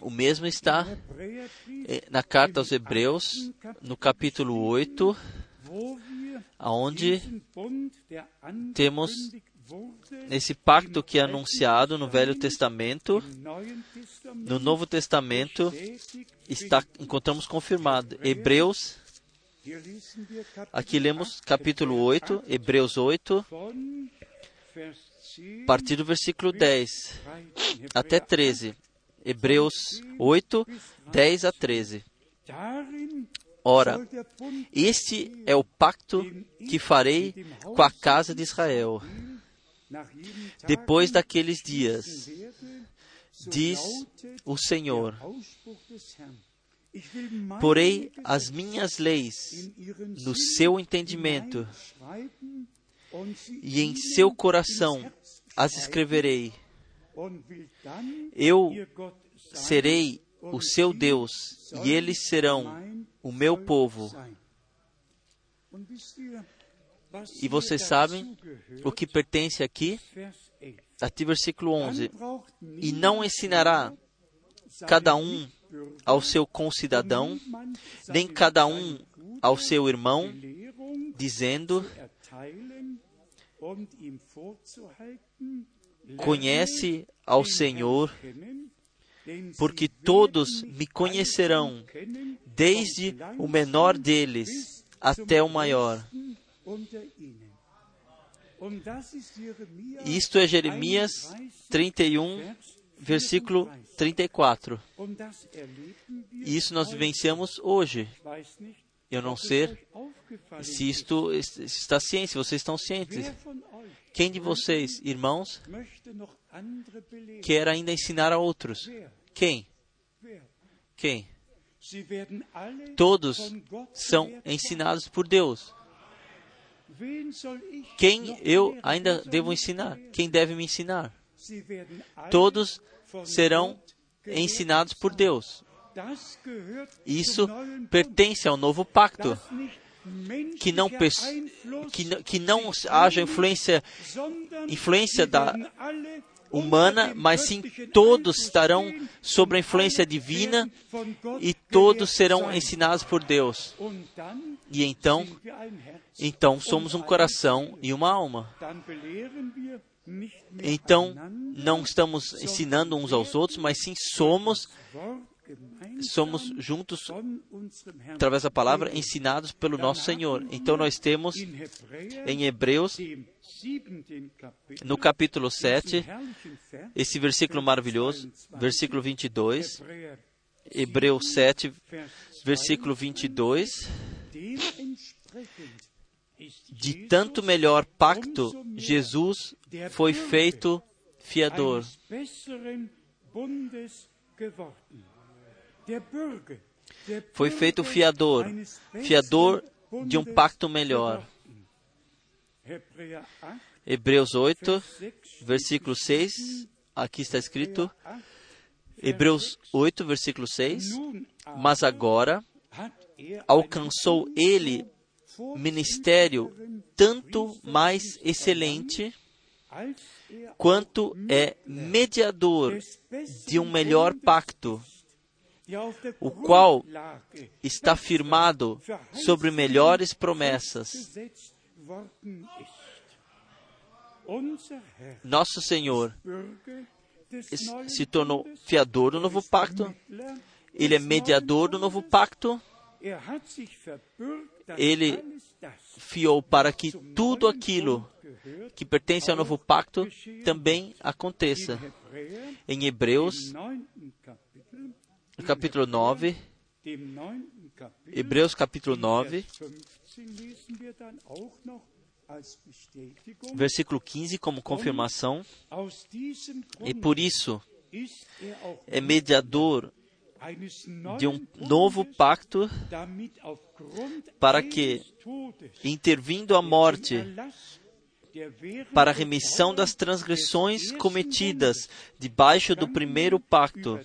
O mesmo está eh, na carta aos Hebreus, no capítulo 8, onde temos esse pacto que é anunciado no Velho Testamento, no Novo Testamento está encontramos confirmado. Hebreus Aqui lemos capítulo 8, Hebreus 8, a partir do versículo 10 até 13. Hebreus 8, 10 a 13. Ora, este é o pacto que farei com a casa de Israel. Depois daqueles dias, diz o Senhor, porei as minhas leis no seu entendimento e em seu coração as escreverei. Eu serei o seu Deus e eles serão o meu povo. E vocês sabem o que pertence aqui? Até versículo 11. E não ensinará cada um ao seu concidadão, nem cada um ao seu irmão, dizendo: Conhece ao Senhor, porque todos me conhecerão, desde o menor deles até o maior. Isto é Jeremias 31, versículo 34. E isso nós vivenciamos hoje. Eu não sei se isto está ciente, se vocês estão cientes. Quem de vocês, irmãos, quer ainda ensinar a outros? Quem? Quem? Todos são ensinados por Deus. Quem eu ainda devo ensinar? Quem deve me ensinar? Todos serão ensinados por Deus. Isso pertence ao novo pacto. Que não, que, que não haja influência, influência da humana, mas sim todos estarão sob a influência divina e todos serão ensinados por Deus. E então, então somos um coração e uma alma. Então, não estamos ensinando uns aos outros, mas sim somos somos juntos através da palavra ensinados pelo nosso Senhor. Então nós temos em Hebreus no capítulo 7 esse versículo maravilhoso, versículo 22. Hebreus 7, versículo 22 de tanto melhor pacto, Jesus foi feito fiador. Foi feito fiador, fiador de um pacto melhor. Hebreus 8, versículo 6, aqui está escrito, Hebreus 8, versículo 6, mas agora alcançou ele ministério tanto mais excelente quanto é mediador de um melhor pacto, o qual está firmado sobre melhores promessas. Nosso Senhor se tornou fiador do novo pacto, ele é mediador do novo pacto ele fiou para que tudo aquilo que pertence ao novo pacto também aconteça. Em Hebreus, capítulo 9, Hebreus capítulo 9, Versículo 15, como confirmação. E por isso é mediador de um novo pacto para que, intervindo a morte, para a remissão das transgressões cometidas debaixo do primeiro pacto,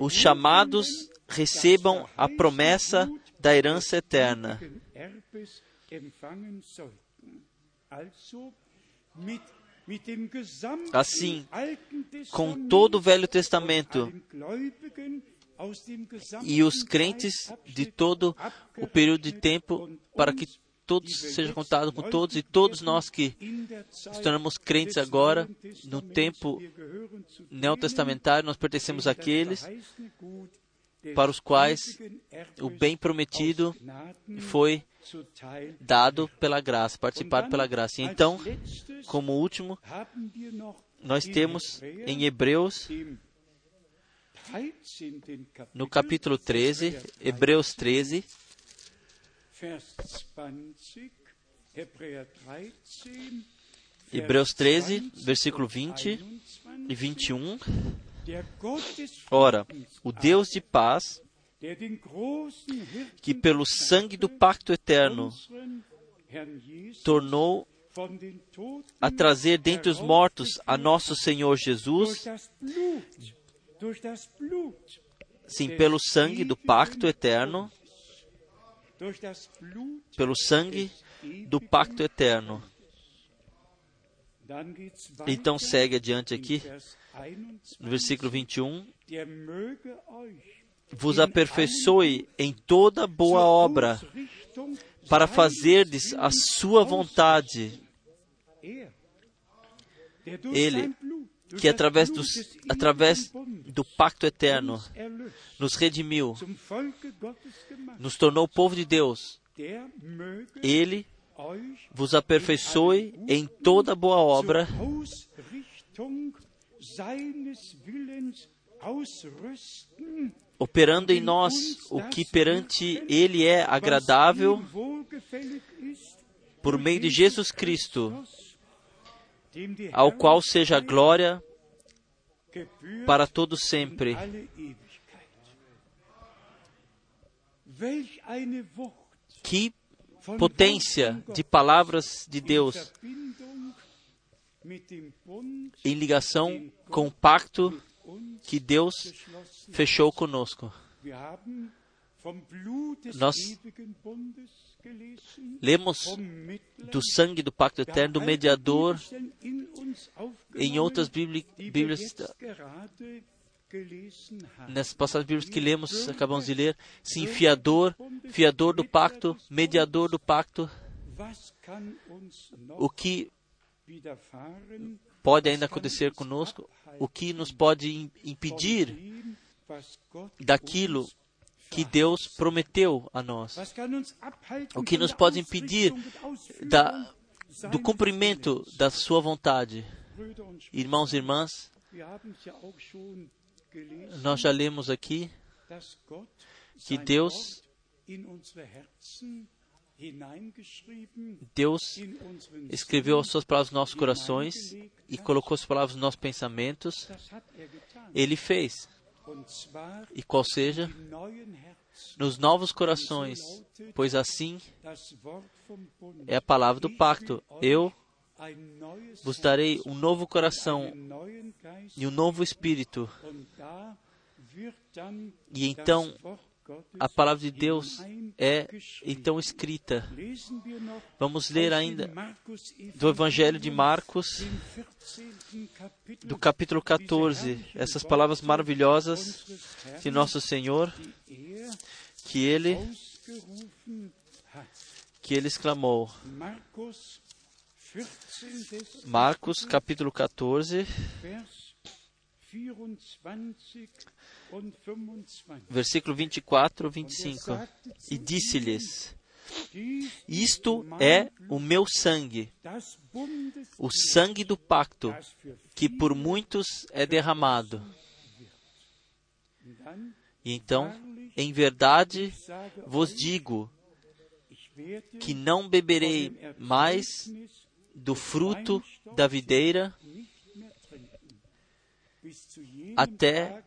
os chamados recebam a promessa da herança eterna. Assim, com todo o Velho Testamento e os crentes de todo o período de tempo, para que todos sejam contados com todos e todos nós que nos tornamos crentes agora, no tempo neotestamentário, nós pertencemos àqueles para os quais o bem prometido foi dado pela graça, participado pela graça. Então, como último, nós temos em Hebreus, no capítulo 13, Hebreus 13, Hebreus 13, versículo 20 e 21. Ora, o Deus de paz, que pelo sangue do pacto eterno tornou a trazer dentre os mortos a nosso Senhor Jesus, sim, pelo sangue do pacto eterno, pelo sangue do pacto eterno. Então segue adiante aqui, no versículo 21, vos aperfeiçoe em toda boa obra, para fazerdes a sua vontade. Ele, que através, dos, através do pacto eterno nos redimiu, nos tornou povo de Deus. Ele vos aperfeiçoe em toda boa obra, operando em nós o que perante Ele é agradável, por meio de Jesus Cristo, ao qual seja a glória para todo sempre. Que potência de palavras de Deus em ligação com o pacto que Deus fechou conosco. Nós lemos do sangue do pacto eterno, do mediador, em outras Bíblias, nessas passagens bíblicas que lemos, acabamos de ler, sim, fiador, fiador do pacto, mediador do pacto. O que pode ainda acontecer conosco? O que nos pode impedir daquilo que Deus prometeu a nós? O que nos pode impedir da, do cumprimento da Sua vontade? Irmãos e irmãs, nós já lemos aqui que Deus Deus escreveu as suas palavras nos nossos corações e colocou as palavras nos nossos pensamentos. Ele fez. E qual seja? Nos novos corações, pois assim é a palavra do pacto. Eu vos darei um novo coração e um novo espírito. E então a palavra de Deus é então escrita. Vamos ler ainda do Evangelho de Marcos, do capítulo 14, essas palavras maravilhosas de nosso Senhor, que ele que ele exclamou. Marcos capítulo 14, versículo 24 e 25. E disse-lhes: Isto é o meu sangue, o sangue do pacto, que por muitos é derramado. E então, em verdade vos digo, que não beberei mais do fruto da videira até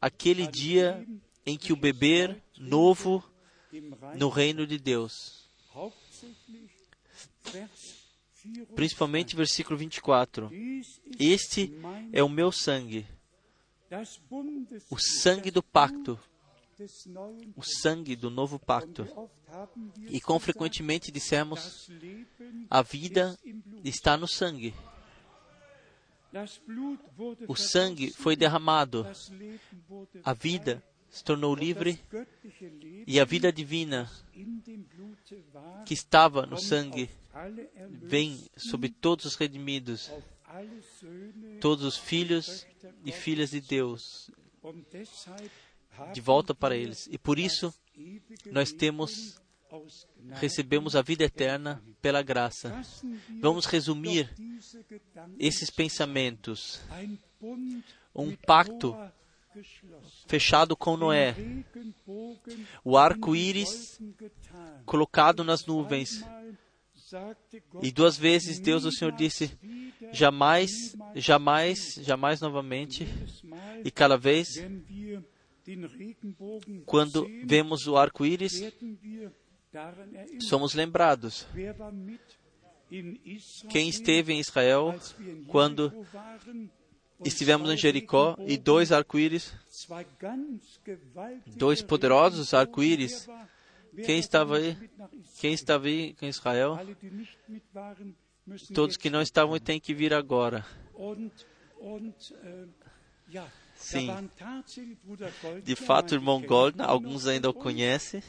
aquele dia em que o beber novo no reino de Deus. Principalmente versículo 24. Este é o meu sangue, o sangue do pacto, o sangue do novo pacto. E com frequentemente dissemos: a vida está no sangue. O sangue foi derramado, a vida se tornou livre e a vida divina que estava no sangue vem sobre todos os redimidos, todos os filhos e filhas de Deus, de volta para eles. E por isso nós temos recebemos a vida eterna pela graça. Vamos resumir esses pensamentos. Um pacto fechado com Noé, o arco-íris colocado nas nuvens. E duas vezes Deus, o Senhor, disse: jamais, jamais, jamais novamente. E cada vez, quando vemos o arco-íris, somos lembrados. Quem esteve em Israel quando estivemos em Jericó e dois arco-íris, dois poderosos arco-íris. Quem estava aí? Quem estava aí em Israel? Todos que não estavam têm que vir agora. Sim. De fato, o irmão Goldner, alguns ainda o conhecem.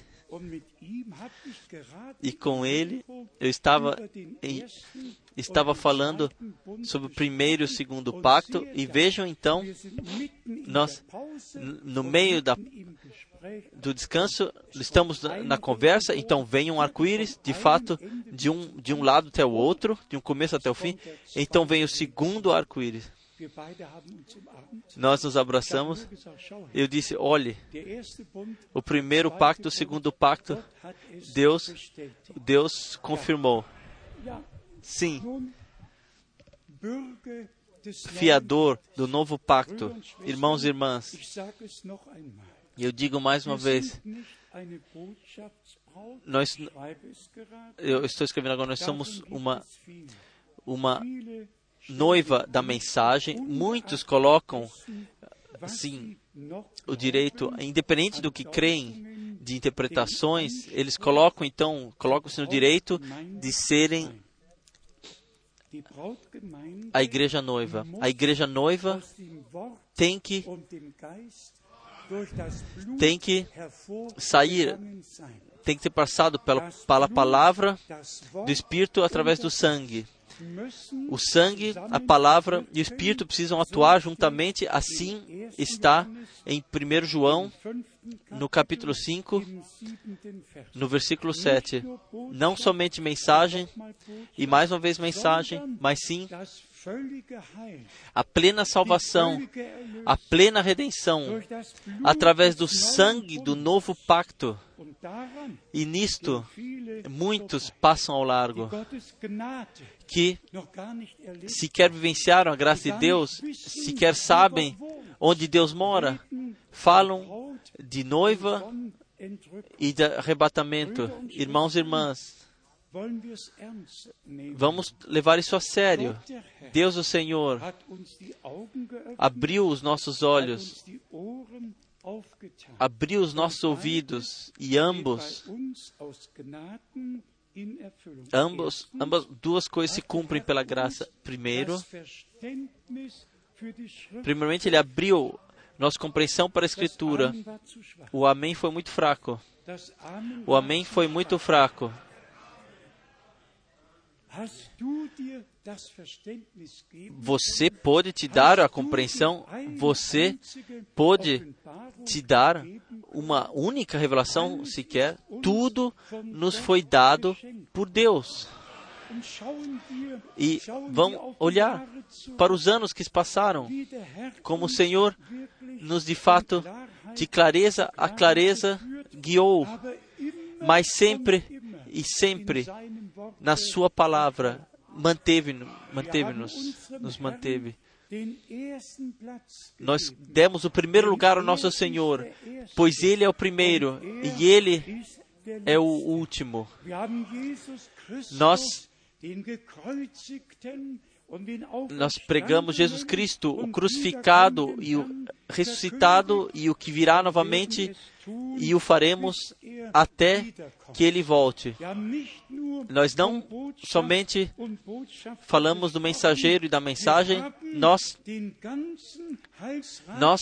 E com ele eu estava, em, estava falando sobre o primeiro e o segundo pacto. E vejam então, nós, no meio da, do descanso, estamos na, na conversa. Então vem um arco-íris, de fato, de um, de um lado até o outro, de um começo até o fim. Então vem o segundo arco-íris. Nós nos abraçamos. Eu disse: olhe, o primeiro pacto, o segundo pacto, Deus, Deus confirmou. Sim. Fiador do novo pacto, irmãos e irmãs. Eu digo mais uma vez, nós, eu estou escrevendo agora, nós somos uma, uma noiva da mensagem. Muitos colocam, sim, o direito, independente do que creem de interpretações, eles colocam então, colocam-se no direito de serem a igreja noiva. A igreja noiva tem que tem que sair, tem que ter passado pela, pela palavra do Espírito através do sangue. O sangue, a palavra e o Espírito precisam atuar juntamente, assim está em 1 João, no capítulo 5, no versículo 7. Não somente mensagem, e mais uma vez mensagem, mas sim a plena salvação, a plena redenção, através do sangue do novo pacto. E nisto, muitos passam ao largo, que sequer vivenciaram a graça de Deus, sequer sabem onde Deus mora, falam de noiva e de arrebatamento. Irmãos e irmãs, Vamos levar isso a sério. Deus, o Senhor, abriu os nossos olhos, abriu os nossos ouvidos e ambos, ambos, ambas duas coisas se cumprem pela graça. Primeiro, primeiramente ele abriu nossa compreensão para a Escritura. O Amém foi muito fraco. O Amém foi muito fraco. Você pode te dar a compreensão, você pode te dar uma única revelação sequer. Tudo nos foi dado por Deus. E vamos olhar para os anos que se passaram, como o Senhor nos de fato, de clareza a clareza, guiou, mas sempre e sempre na Sua palavra manteve-nos, manteve nos manteve. Nós demos o primeiro lugar ao nosso Senhor, pois Ele é o primeiro e Ele é o último. Nós nós pregamos Jesus Cristo, o crucificado e o ressuscitado e o que virá novamente, e o faremos até que ele volte. Nós não somente falamos do mensageiro e da mensagem, nós, nós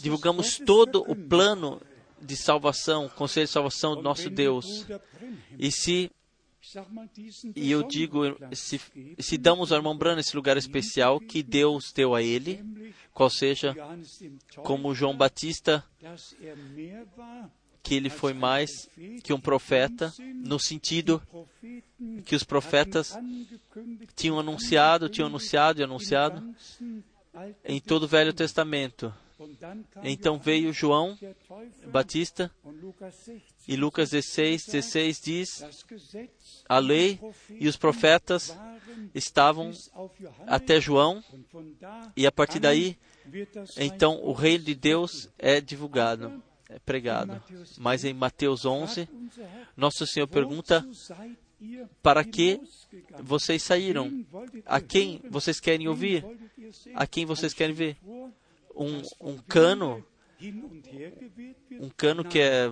divulgamos todo o plano de salvação, conselho de salvação do nosso Deus. E se e eu digo, se, se damos ao irmão Branham esse lugar especial que Deus deu a ele, qual seja, como João Batista, que ele foi mais que um profeta, no sentido que os profetas tinham anunciado, tinham anunciado e anunciado em todo o Velho Testamento. Então veio João Batista e Lucas 16, 16 diz: a lei e os profetas estavam até João, e a partir daí, então o reino de Deus é divulgado, é pregado. Mas em Mateus 11, Nosso Senhor pergunta: para que vocês saíram? A quem vocês querem ouvir? A quem vocês querem ver? Um, um cano um cano que é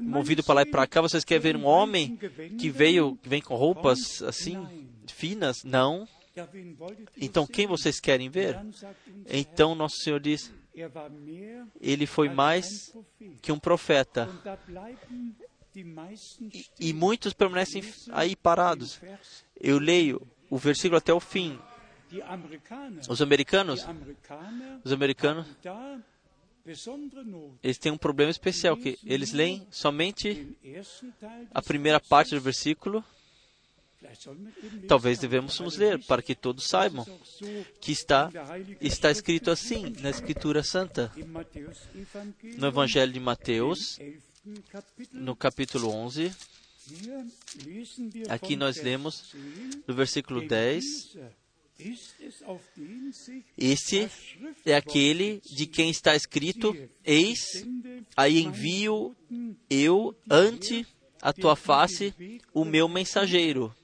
movido para lá e para cá. Vocês querem ver um homem que veio, que vem com roupas assim finas? Não. Então quem vocês querem ver? Então nosso Senhor diz: ele foi mais que um profeta. E, e muitos permanecem aí parados. Eu leio o versículo até o fim. Os americanos, os americanos eles têm um problema especial, que eles leem somente a primeira parte do versículo. Talvez devemos nos ler para que todos saibam que está, está escrito assim na Escritura Santa. No Evangelho de Mateus, no capítulo 11, aqui nós lemos no versículo 10 esse é aquele de quem está escrito: Eis, aí envio eu ante a tua face o meu mensageiro.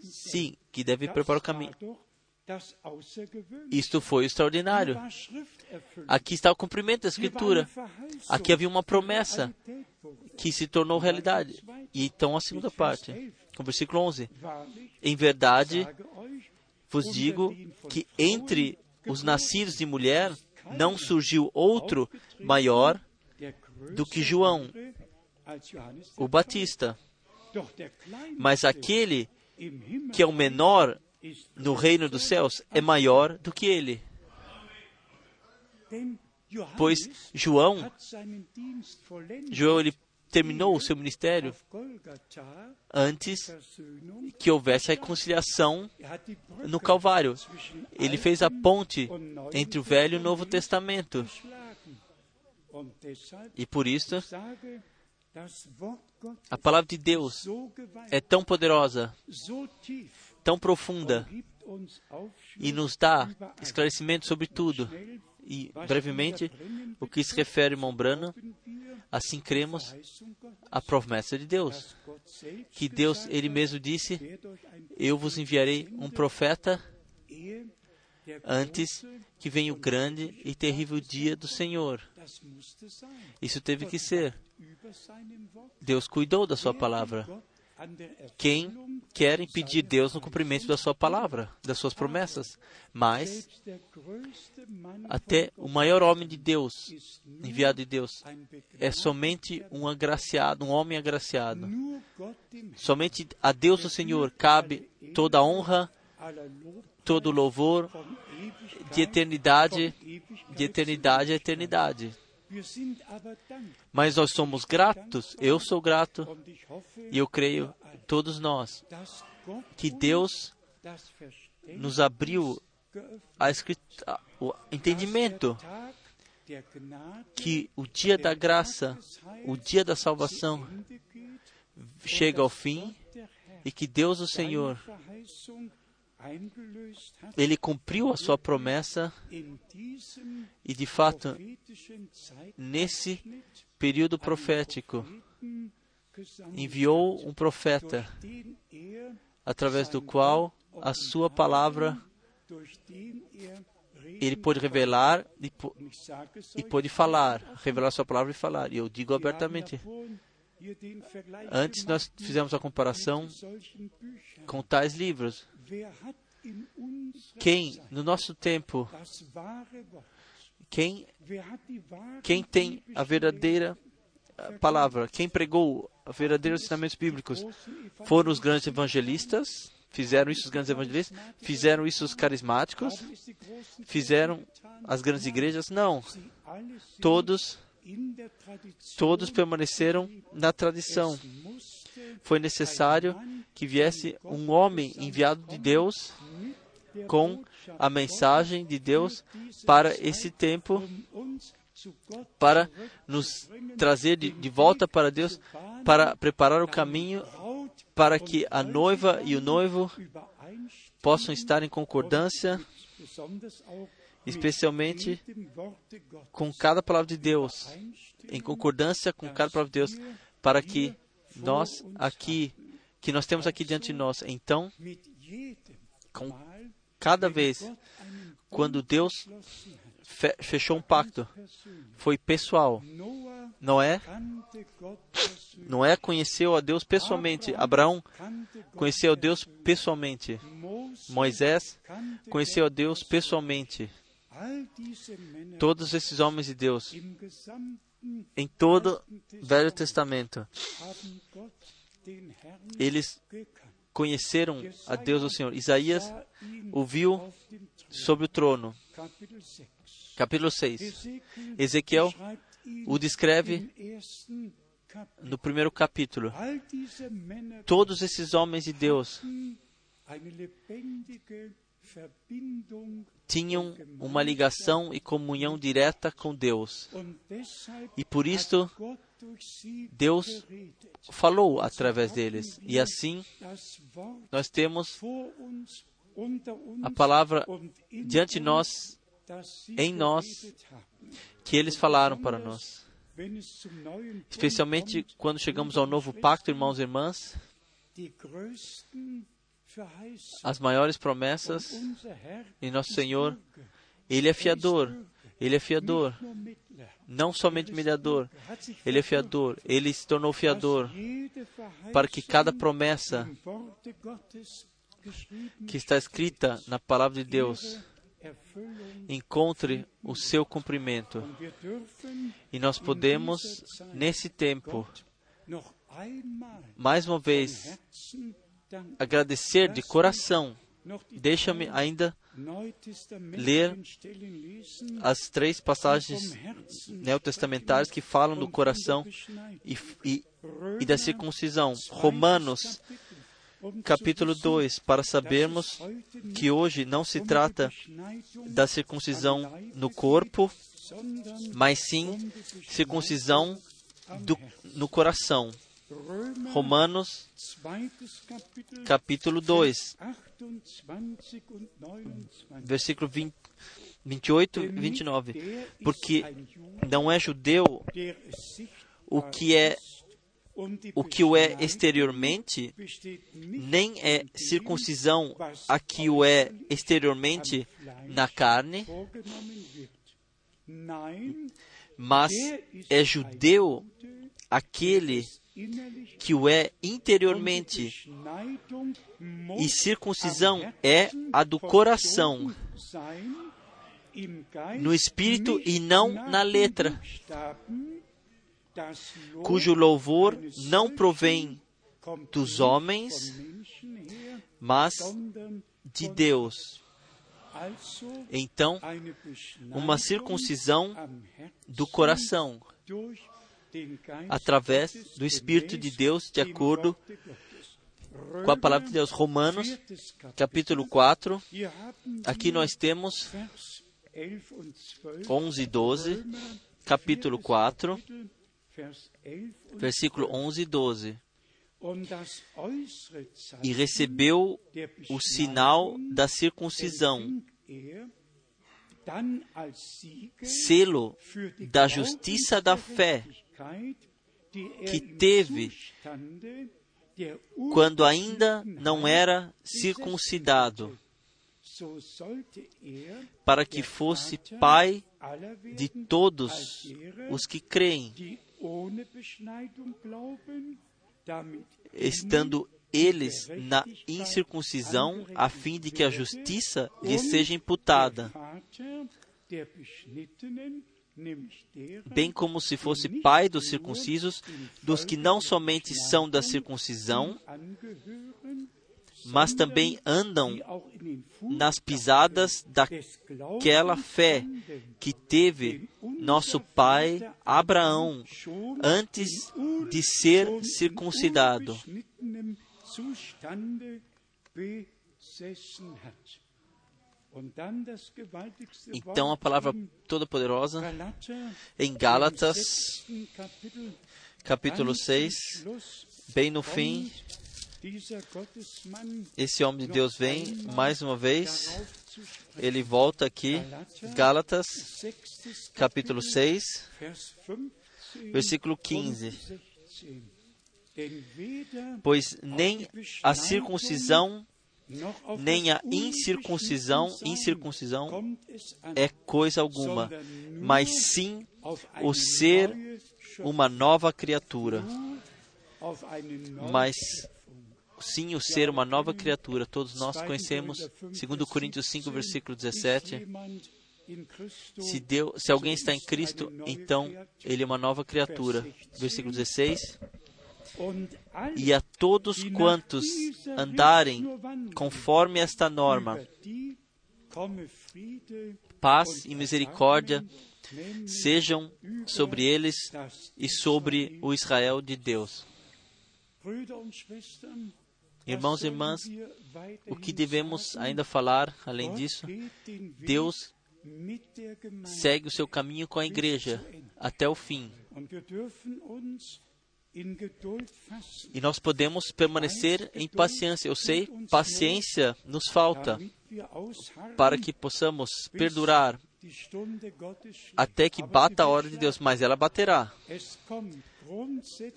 Sim, que deve preparar o caminho. Isto foi extraordinário. Aqui está o cumprimento da Escritura. Aqui havia uma promessa que se tornou realidade. E então a segunda parte, com o versículo 11. Em verdade, vos digo que entre os nascidos de mulher não surgiu outro maior do que João, o Batista. Mas aquele que é o menor no reino dos céus é maior do que ele. Pois João, João ele terminou o seu ministério antes que houvesse a reconciliação no Calvário. Ele fez a ponte entre o Velho e o Novo Testamento. E por isso, a palavra de Deus é tão poderosa, tão profunda e nos dá esclarecimento sobre tudo. E, brevemente, o que se refere, irmão Brano, assim cremos a promessa de Deus. Que Deus, Ele mesmo disse: Eu vos enviarei um profeta antes que venha o grande e terrível dia do Senhor. Isso teve que ser. Deus cuidou da Sua palavra. Quem quer impedir Deus no cumprimento da sua palavra, das suas promessas? Mas até o maior homem de Deus, enviado de Deus, é somente um agraciado, um homem agraciado. Somente a Deus o Senhor cabe toda a honra, todo o louvor de eternidade, de eternidade a eternidade. Mas nós somos gratos, eu sou grato, e eu creio, todos nós, que Deus nos abriu a escrita, o entendimento que o dia da graça, o dia da salvação, chega ao fim e que Deus, o Senhor, ele cumpriu a sua promessa e, de fato, nesse período profético, enviou um profeta através do qual a sua palavra ele pôde revelar e, e pôde falar, revelar sua palavra e falar. E eu digo abertamente. Antes nós fizemos a comparação com tais livros. Quem, no nosso tempo, quem, quem tem a verdadeira palavra, quem pregou os verdadeiros ensinamentos bíblicos, foram os grandes evangelistas, fizeram isso os grandes evangelistas, fizeram isso os carismáticos, fizeram as grandes igrejas? Não. Todos, todos permaneceram na tradição. Foi necessário que viesse um homem enviado de Deus com a mensagem de Deus para esse tempo, para nos trazer de, de volta para Deus, para preparar o caminho para que a noiva e o noivo possam estar em concordância, especialmente com cada palavra de Deus, em concordância com cada palavra de Deus, para que nós aqui, que nós temos aqui diante de nós, então, com cada vez, quando Deus fechou um pacto, foi pessoal. Noé, Noé conheceu a Deus pessoalmente. Abraão conheceu a Deus pessoalmente. Moisés conheceu a Deus pessoalmente. Todos esses homens de Deus, em todo o Velho Testamento, eles conheceram a Deus o Senhor. Isaías ouviu sobre o trono. Capítulo 6. Ezequiel o descreve no primeiro capítulo. Todos esses homens de Deus tinham uma ligação e comunhão direta com Deus. E por isso, Deus falou através deles. E assim, nós temos a palavra diante de nós, em nós, que eles falaram para nós. Especialmente quando chegamos ao novo pacto, irmãos e irmãs, as maiores promessas em nosso Senhor, Ele é fiador, Ele é fiador, não somente mediador, Ele é fiador, Ele se tornou fiador para que cada promessa que está escrita na palavra de Deus encontre o seu cumprimento. E nós podemos, nesse tempo, mais uma vez, agradecer de coração. Deixa-me ainda ler as três passagens neotestamentárias que falam do coração e, e, e da circuncisão. Romanos capítulo 2, para sabermos que hoje não se trata da circuncisão no corpo, mas sim circuncisão do, no coração. Romanos, capítulo 2, versículo 20, 28 e 29. Porque não é judeu o que é o que o é exteriormente, nem é circuncisão a que o é exteriormente na carne, mas é judeu aquele que o é interiormente, e circuncisão é a do coração, no espírito e não na letra cujo louvor não provém dos homens, mas de Deus. Então, uma circuncisão do coração, através do Espírito de Deus, de acordo com a palavra de Deus. Romanos, capítulo 4. Aqui nós temos 11 e 12. Capítulo 4 versículo 11 e 12. e recebeu o sinal da circuncisão, selo da justiça da fé que teve quando ainda não era circuncidado, para que fosse pai de todos os que creem, estando eles na incircuncisão, a fim de que a justiça lhes seja imputada, bem como se fosse pai dos circuncisos, dos que não somente são da circuncisão, mas também andam nas pisadas daquela fé que teve nosso pai Abraão antes de ser circuncidado. Então a palavra toda-poderosa em Gálatas, capítulo 6, bem no fim, esse homem de Deus vem mais uma vez, ele volta aqui, Gálatas, capítulo 6, versículo 15. Pois nem a circuncisão nem a incircuncisão, incircuncisão é coisa alguma, mas sim o ser uma nova criatura. Mas sim o ser uma nova criatura. Todos nós conhecemos, segundo Coríntios 5, versículo 17, se, Deus, se alguém está em Cristo, então ele é uma nova criatura. Versículo 16. E a todos quantos andarem conforme esta norma, paz e misericórdia sejam sobre eles e sobre o Israel de Deus. Irmãos e irmãs, o que devemos ainda falar além disso? Deus segue o seu caminho com a igreja até o fim. E nós podemos permanecer em paciência. Eu sei, paciência nos falta para que possamos perdurar até que bata a hora de Deus, mas ela baterá.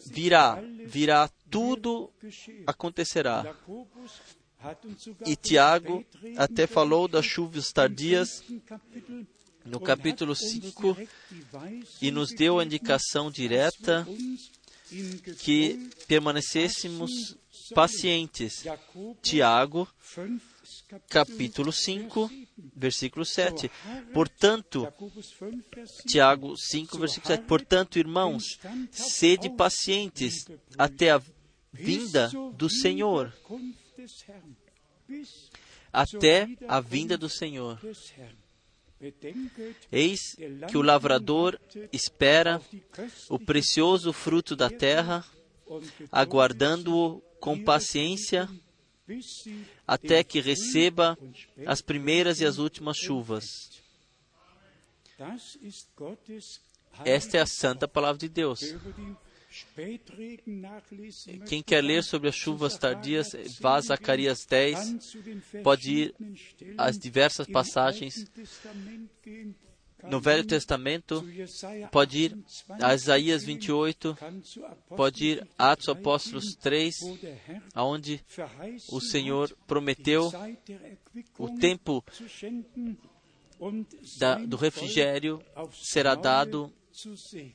Virá, virá, tudo acontecerá. E Tiago até falou das chuvas tardias no capítulo 5 e nos deu a indicação direta que permanecêssemos pacientes. Tiago, capítulo 5, versículo 7. Portanto, Tiago 5, versículo 7. Portanto, irmãos, sede pacientes até a vinda do Senhor. Até a vinda do Senhor. Eis que o lavrador espera o precioso fruto da terra, aguardando-o com paciência até que receba as primeiras e as últimas chuvas. Esta é a santa palavra de Deus. Quem quer ler sobre as chuvas tardias, vá a Zacarias 10, pode ir às diversas passagens no Velho Testamento, pode ir a Isaías 28, pode ir a Atos Apóstolos 3, aonde o Senhor prometeu o tempo da, do refrigério será dado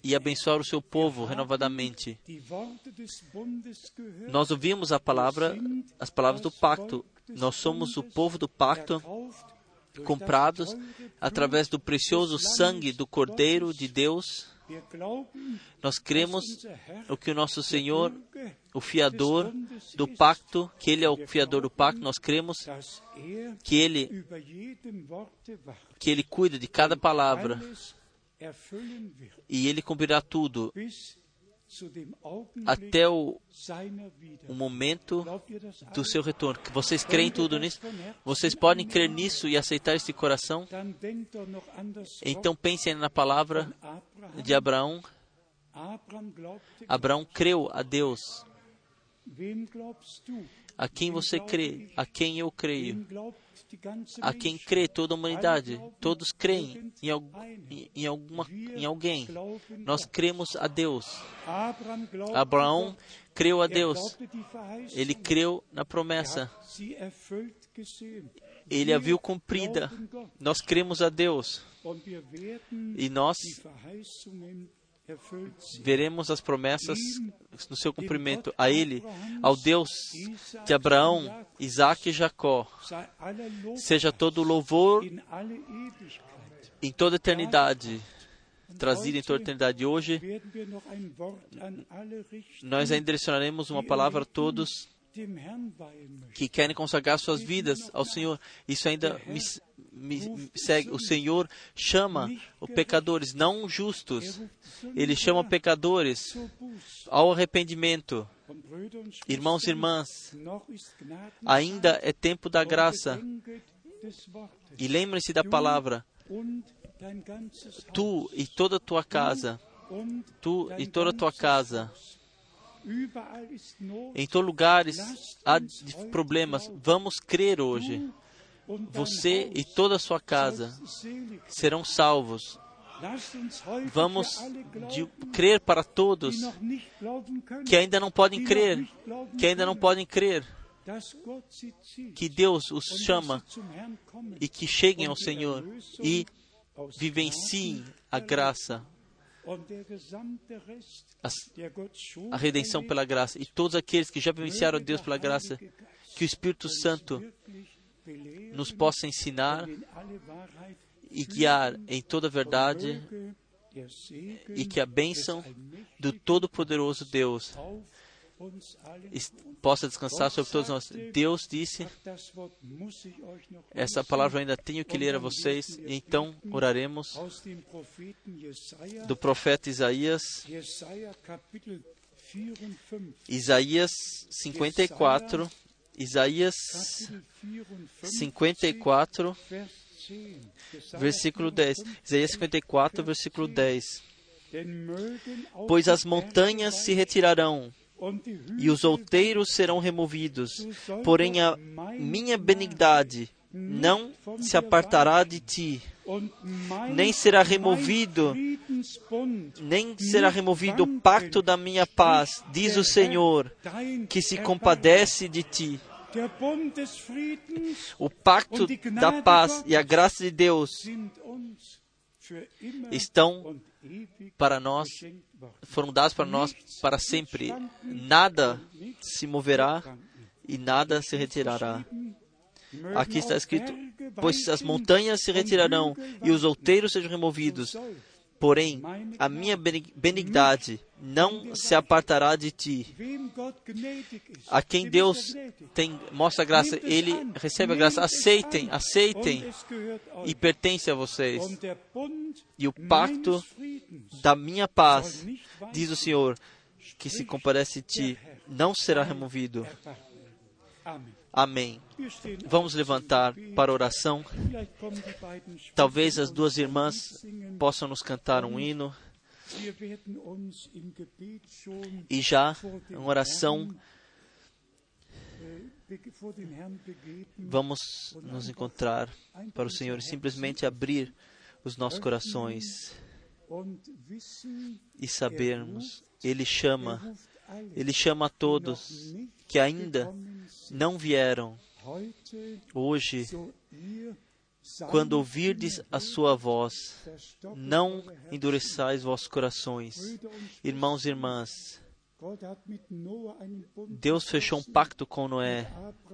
e abençoar o seu povo renovadamente. Nós ouvimos a palavra, as palavras do pacto. Nós somos o povo do pacto, comprados através do precioso sangue do Cordeiro de Deus. Nós cremos o que o nosso Senhor, o fiador do pacto, que Ele é o fiador do pacto, nós cremos que Ele, que Ele cuida de cada palavra e ele cumprirá tudo até o, o, momento do seu retorno. Vocês creem tudo nisso? Vocês podem crer nisso e aceitar esse coração? Então pensem na palavra de Abraão. Abraão creu a Deus A quem você crê? A quem eu creio? A quem crê toda a humanidade? Todos creem em, em, alguma, em alguém. Nós cremos a Deus. Abraão creu a Deus. Ele creu na promessa. Ele a viu cumprida. Nós cremos a Deus. E nós veremos as promessas no seu cumprimento a Ele, ao Deus de Abraão, Isaac e Jacó. Seja todo louvor em toda a eternidade, trazido em toda a eternidade. Hoje, nós ainda direcionaremos uma palavra a todos que querem consagrar suas vidas ao Senhor. Isso ainda me, me segue. O Senhor chama os pecadores, não justos. Ele chama pecadores ao arrependimento. Irmãos e irmãs, ainda é tempo da graça. E lembre-se da palavra. Tu e toda a tua casa, tu e toda a tua casa, em todos lugares há problemas. Vamos crer hoje. Você e toda a sua casa serão salvos. Vamos de, crer para todos que ainda não podem crer, que ainda não podem crer, que Deus os chama e que cheguem ao Senhor e vivenciem a graça a, redenção pela graça. E todos aqueles que já vivenciaram Deus pela graça, que o Espírito Santo nos possa ensinar e guiar em toda a verdade e que a bênção do Todo-Poderoso Deus possa descansar sobre todos nós. Deus disse, essa palavra ainda tenho que ler a vocês, então oraremos do profeta Isaías, Isaías 54, Isaías 54, versículo 10. Isaías 54, versículo 10. Pois as montanhas se retirarão e os outeiros serão removidos. Porém, a minha benignidade não se apartará de ti, nem será removido, nem será removido o pacto da minha paz, diz o Senhor, que se compadece de ti. O pacto da paz e a graça de Deus estão para nós, foram dados para nós para sempre. Nada se moverá e nada se retirará. Aqui está escrito: Pois as montanhas se retirarão e os outeiros sejam removidos, porém a minha benignidade não se apartará de ti. A quem Deus tem, mostra a graça, Ele recebe a graça. Aceitem, aceitem e pertence a vocês. E o pacto da minha paz, diz o Senhor, que se comparece a ti, não será removido. Amém. Vamos levantar para oração. Talvez as duas irmãs possam nos cantar um hino. E já em oração, vamos nos encontrar para o Senhor e simplesmente abrir os nossos corações e sabermos, Ele chama, Ele chama a todos que ainda não vieram. Hoje, quando ouvirdes a sua voz, não endureçais vossos corações. Irmãos e irmãs, Deus fechou um pacto com Noé,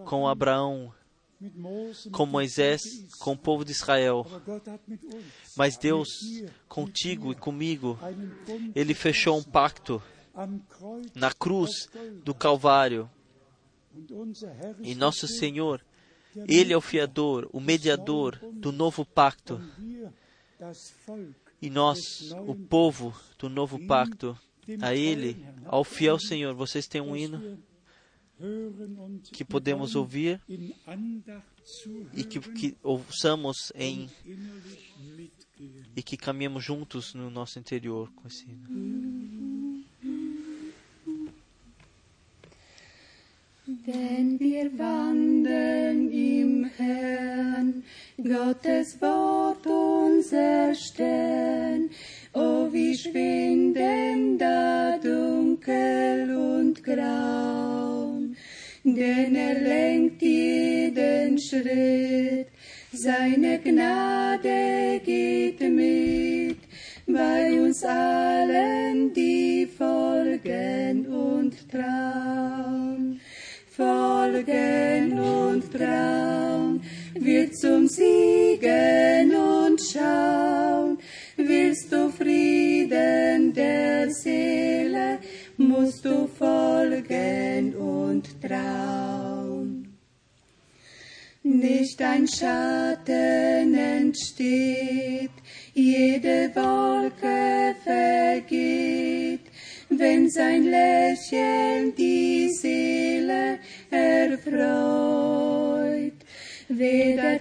com Abraão, com Moisés, com o povo de Israel. Mas Deus, contigo e comigo, Ele fechou um pacto na cruz do Calvário. E nosso Senhor, Ele é o fiador, o mediador do novo pacto. E nós, o povo do novo pacto, a Ele, ao fiel Senhor, vocês têm um hino que podemos ouvir e que, que ouçamos em e que caminhamos juntos no nosso interior com esse hino. Denn wir wandeln im Herrn, Gottes Wort unser Stern. Oh, wie schwinden da dunkel und grau. Denn er lenkt jeden Schritt, seine Gnade geht mit bei uns allen, die folgen und trauen. Trauen, wird zum Siegen und schauen. Willst du Frieden der Seele, musst du folgen und trauen. Nicht ein Schatten entsteht, jede Wolke vergeht, wenn sein Lächeln die Seele erfreut.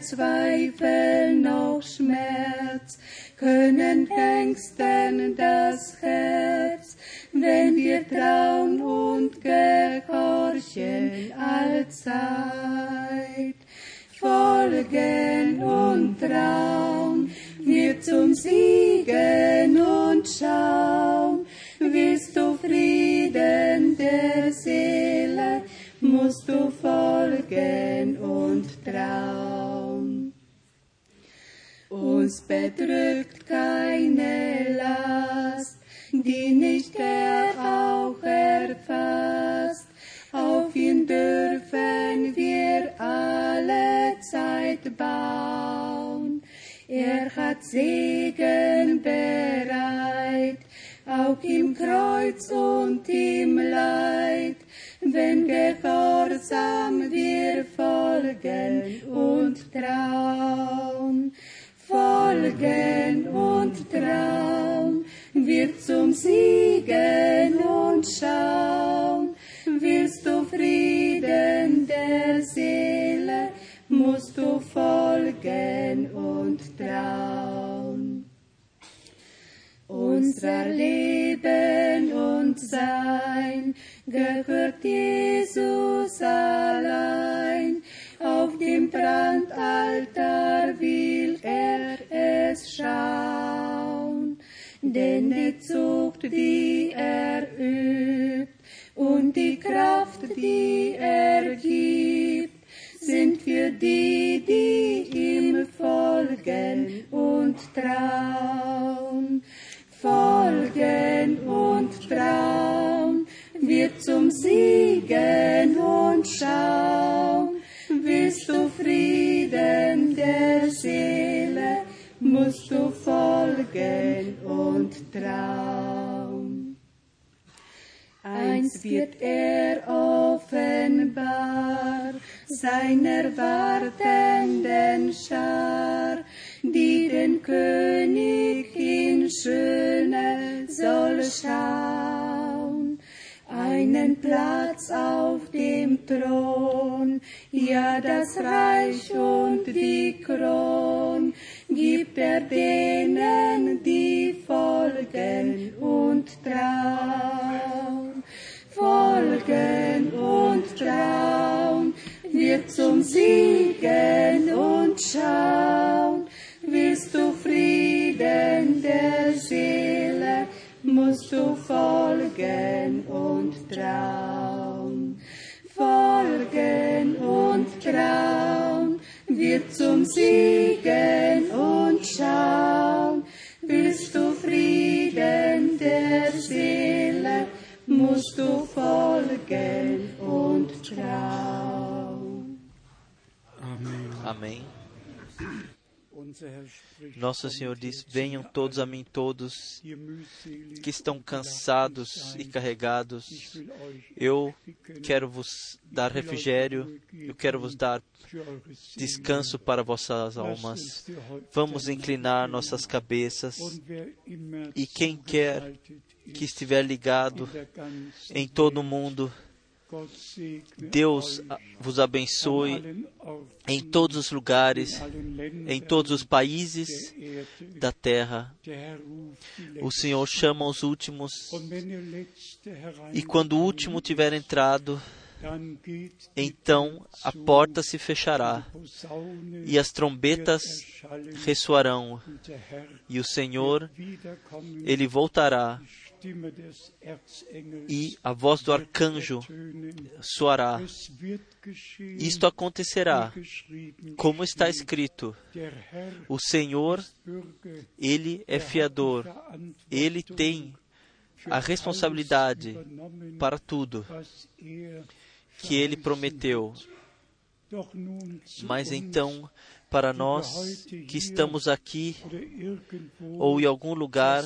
Zweifel noch Schmerz können ängsten das Herz, wenn wir trauen und gehorchen allzeit. Folgen und trauen wir zum Siegen und schauen. Willst du Frieden der Seele, musst du folgen und trauen. Uns bedrückt keine Last, die nicht er auch erfasst. Auf ihn dürfen wir alle Zeit bauen. Er hat Segen bereit, auch im Kreuz und im Leid, wenn gehorsam wir folgen und trauen. Folgen und trauen, wir zum Siegen und schauen. Willst du Frieden der Seele, musst du folgen und trauen. Unser Leben und Sein gehört Jesus allein. Auf dem Brandaltar will er es schauen. Denn die Zucht, die er übt, und die Kraft, die er gibt, sind für die, die ihm folgen und trauen. Folgen und trauen, wird zum Siegen und schauen. Willst du Frieden der Seele, musst du folgen und trauen. Eins wird er offenbar seiner wartenden Schar, die den König in Schöne soll schauen. Einen Platz auf dem Thron, ja das Reich und die Kron, gibt er denen, die folgen und trauen. Folgen und trauen, wird zum Siegen und schauen. Willst du Frieden du folgen und trauen. Folgen und trauen, wird zum Siegen und schauen. Willst du Frieden der Seele, musst du folgen und trauen. Amém. Nosso Senhor diz: Venham todos a mim, todos que estão cansados e carregados. Eu quero vos dar refrigério, eu quero vos dar descanso para vossas almas. Vamos inclinar nossas cabeças e quem quer que estiver ligado em todo o mundo, Deus vos abençoe em todos os lugares, em todos os países da terra. O Senhor chama os últimos, e quando o último tiver entrado, então a porta se fechará e as trombetas ressoarão e o Senhor, ele voltará e a voz do arcanjo soará. Isto acontecerá, como está escrito: o Senhor, ele é fiador, ele tem a responsabilidade para tudo que ele prometeu. Mas então, para nós que estamos aqui ou em algum lugar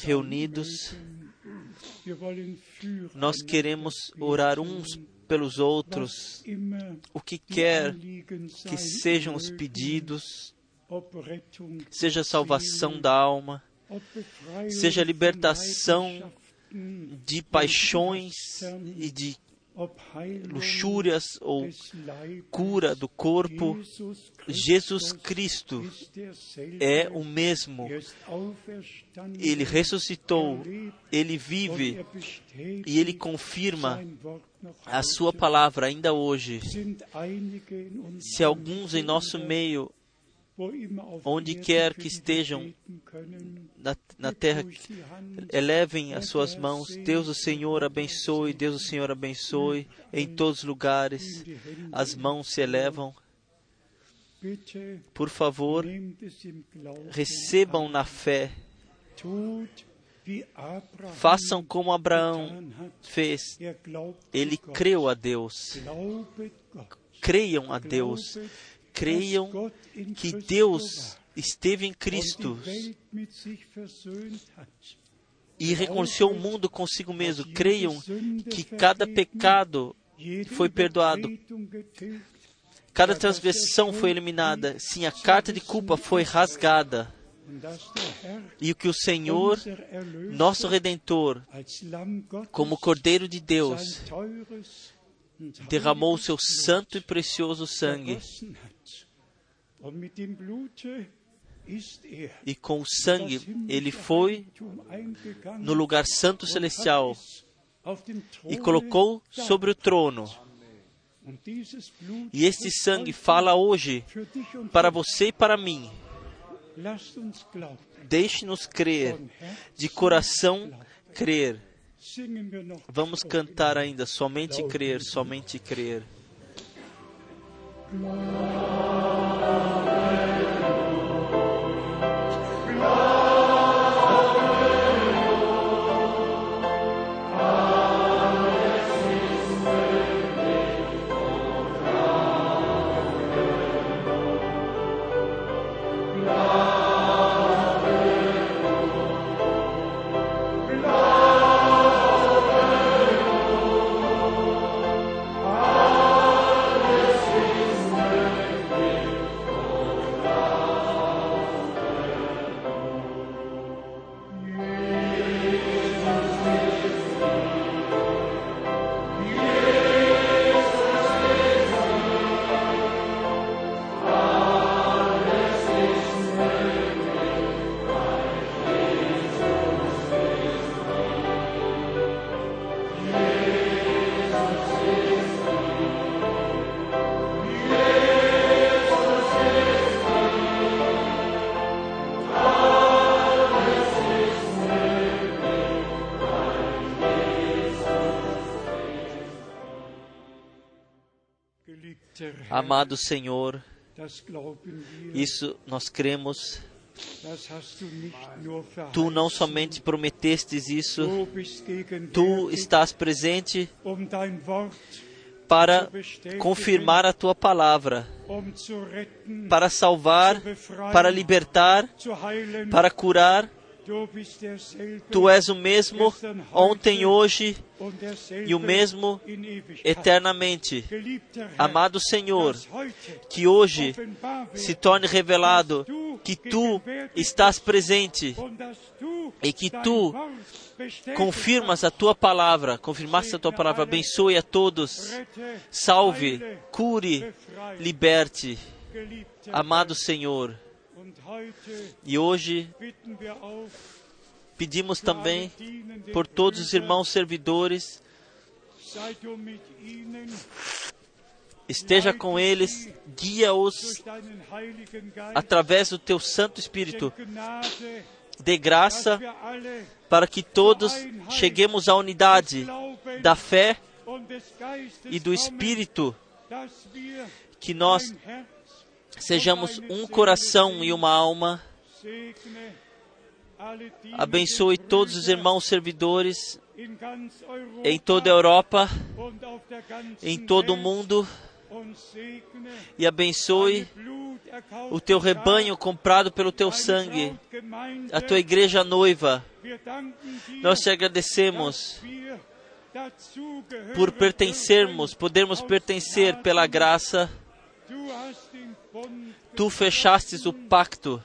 reunidos, nós queremos orar uns pelos outros, o que quer que sejam os pedidos, seja salvação da alma, seja libertação de paixões e de luxúrias ou cura do corpo, Jesus Cristo é o mesmo. Ele ressuscitou, ele vive e ele confirma a sua palavra ainda hoje. Se alguns em nosso meio onde quer que estejam na, na, terra, elevem as suas mãos. Deus o Senhor abençoe, Deus o Senhor abençoe. Em todos os lugares, as mãos se elevam. Por favor, recebam na fé. Façam como Abraão fez. Ele creu a Deus. Creiam a Deus creiam que Deus esteve em Cristo e reconciliou o mundo consigo mesmo. Creiam que cada pecado foi perdoado, cada transgressão foi eliminada. Sim, a carta de culpa foi rasgada. E o que o Senhor, nosso Redentor, como Cordeiro de Deus, derramou o seu santo e precioso sangue e com o sangue ele foi no lugar santo celestial e colocou sobre o trono. E este sangue fala hoje para você e para mim. Deixe-nos crer, de coração crer. Vamos cantar ainda, somente crer, somente crer. Amado Senhor, isso nós cremos. Tu não somente prometestes isso, tu estás presente para confirmar a tua palavra, para salvar, para libertar, para curar. Tu és o mesmo ontem, hoje e o mesmo eternamente. Amado Senhor, que hoje se torne revelado que tu estás presente e que tu confirmas a tua palavra, confirmaste a tua palavra, abençoe a todos, salve, cure, liberte. Amado Senhor, e hoje pedimos também por todos os irmãos servidores Esteja com eles, guia-os através do teu Santo Espírito. Dê graça para que todos cheguemos à unidade da fé e do Espírito, que nós sejamos um coração e uma alma. Abençoe todos os irmãos servidores em toda a Europa, em todo o mundo, e abençoe o teu rebanho comprado pelo teu sangue, a tua igreja noiva. Nós te agradecemos por pertencermos, podermos pertencer pela graça. Tu fechastes o pacto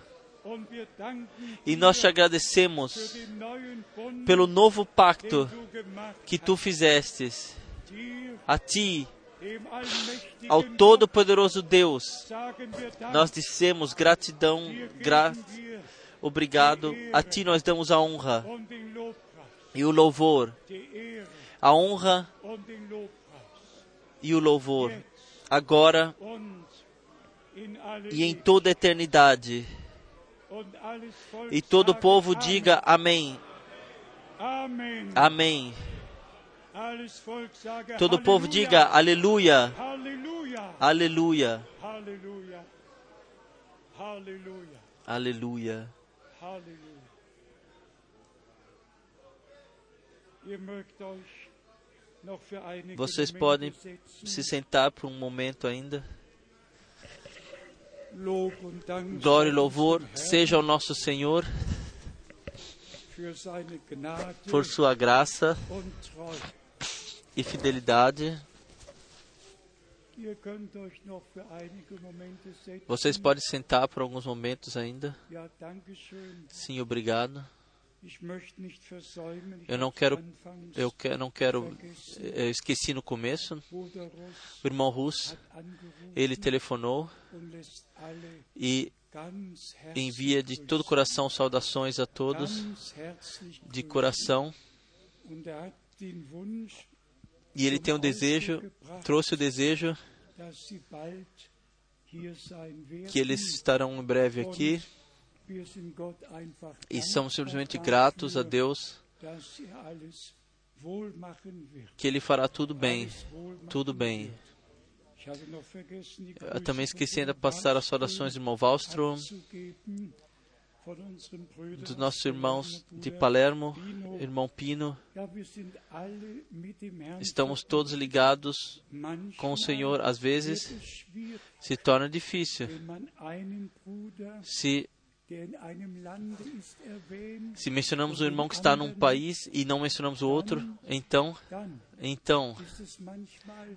e nós te agradecemos pelo novo pacto que tu fizestes. A ti, ao Todo-Poderoso Deus, nós dissemos gratidão, gra obrigado. A ti nós damos a honra e o louvor. A honra e o louvor. Agora e em toda a eternidade. E todo o povo diga amém. Amém. Todo o povo diga aleluia. Aleluia. Aleluia. Vocês podem se sentar por um momento ainda. Glória e louvor seja ao nosso Senhor por sua graça e fidelidade. Vocês podem sentar por alguns momentos ainda. Sim, obrigado. Eu não quero, eu que- não quero, eu esqueci no começo. O irmão Russo, ele telefonou e envia de todo o coração saudações a todos de coração. Er E ele tem um desejo, trouxe o desejo que eles estarão em breve aqui e somos simplesmente gratos a Deus que Ele fará tudo bem, tudo bem. Eu também esqueci ainda Bruder passar as saudações do irmão Wallström, dos nossos irmãos de Palermo, irmão Pino. Estamos todos ligados com o Senhor. Às vezes se torna difícil. Se, se mencionamos o irmão que está num país e não mencionamos o outro, então, então,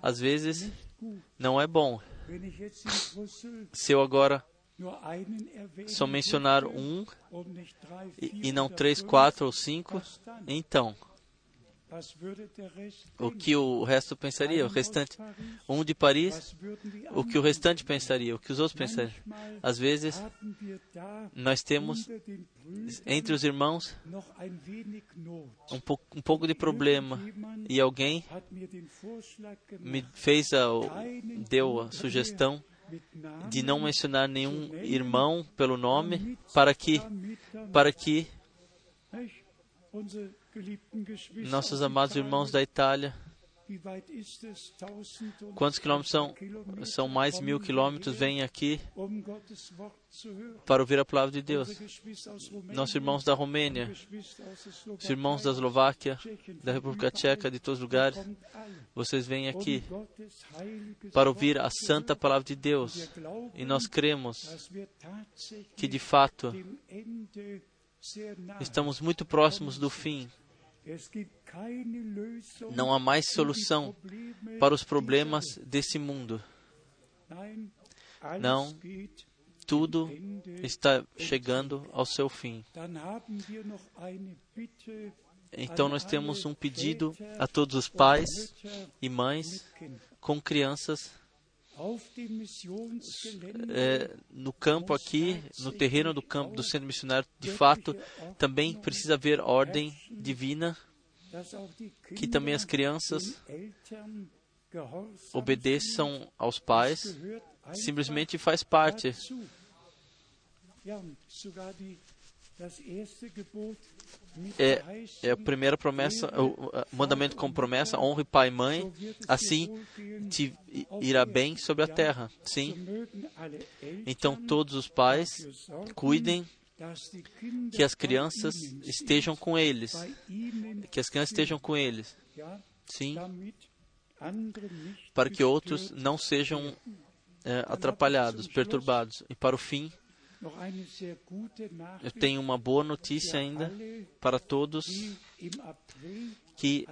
às vezes não é bom. Se eu agora só mencionar um e, não três, quatro ou cinco, então, o que o resto pensaria? O restante, um de Paris, o que o restante pensaria? O que os outros pensariam? Às vezes, nós temos entre os irmãos um pouco, um pouco de problema e alguém me fez a, deu a sugestão de não mencionar nenhum irmão pelo nome para que para que nossos amados irmãos da Itália. wie weit ist es? 1000 und quantos quilômetros são? são mais mil quilômetros vêm aqui para ouvir a palavra de Deus. Nossos irmãos da Romênia os irmãos da Eslováquia da República Tcheca de todos os lugares vocês vêm aqui para ouvir a santa palavra de Deus. e nós cremos que de fato estamos muito próximos do fim Não há mais solução para os problemas desse mundo Não. tudo está chegando ao seu fim. Então nós temos um pedido a todos os pais e mães com crianças é, no campo aqui, no terreno do campo do centro missionário. De fato, também precisa haver ordem divina. que também as crianças obedeçam aos pais, simplesmente faz parte. É, é a primeira promessa, o mandamento com promessa: honre pai e mãe, assim te irá bem sobre a terra. Sim. Então todos os pais cuidem que as crianças estejam com eles, que as crianças estejam com eles. Sim. Para que outros não sejam é, atrapalhados, perturbados. E para o fim, eu tenho uma boa notícia ainda para todos que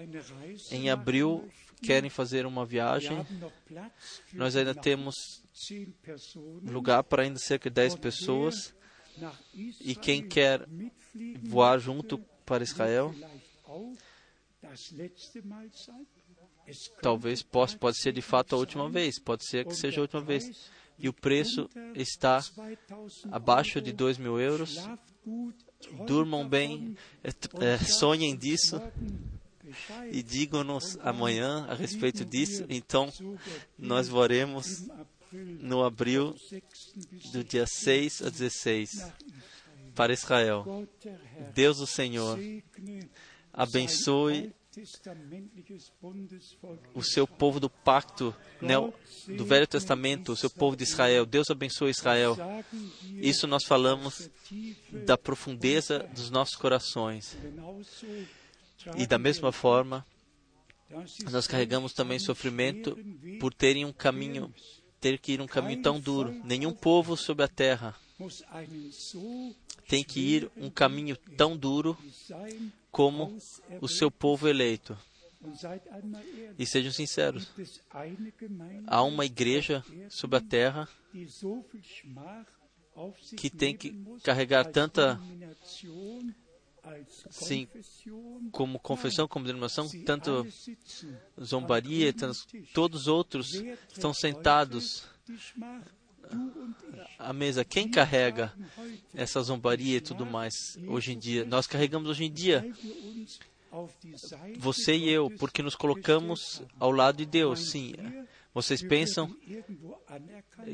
em abril querem fazer uma viagem. Nós ainda temos lugar para ainda cerca de 10 pessoas. E quem quer voar junto para Israel, talvez possa, pode ser de fato a última vez, pode ser que seja a última vez e o preço está abaixo de dois mil euros. Durmam bem, é, é, sonhem disso e digam-nos amanhã a respeito disso. Então, nós voaremos no abril do dia 6 a 16 para Israel. Deus o Senhor abençoe o seu povo do pacto né, do Velho Testamento, o seu povo de Israel. Deus abençoe Israel. Isso nós falamos da profundeza dos nossos corações. E da mesma forma, nós carregamos também sofrimento por terem um caminho, ter que ir um caminho tão duro. Nenhum povo sobre a terra tem que ir um caminho tão duro como o seu povo eleito. E sejam sinceros, há uma igreja sobre a terra que tem que carregar tanta, sim, como confissão, como denominação, tanto zombaria, tantos, todos os outros estão sentados a mesa. Quem carrega essa zombaria e tudo mais hoje em dia? Nós carregamos hoje em dia você e eu, porque nos colocamos ao lado de Deus. Sim. Vocês pensam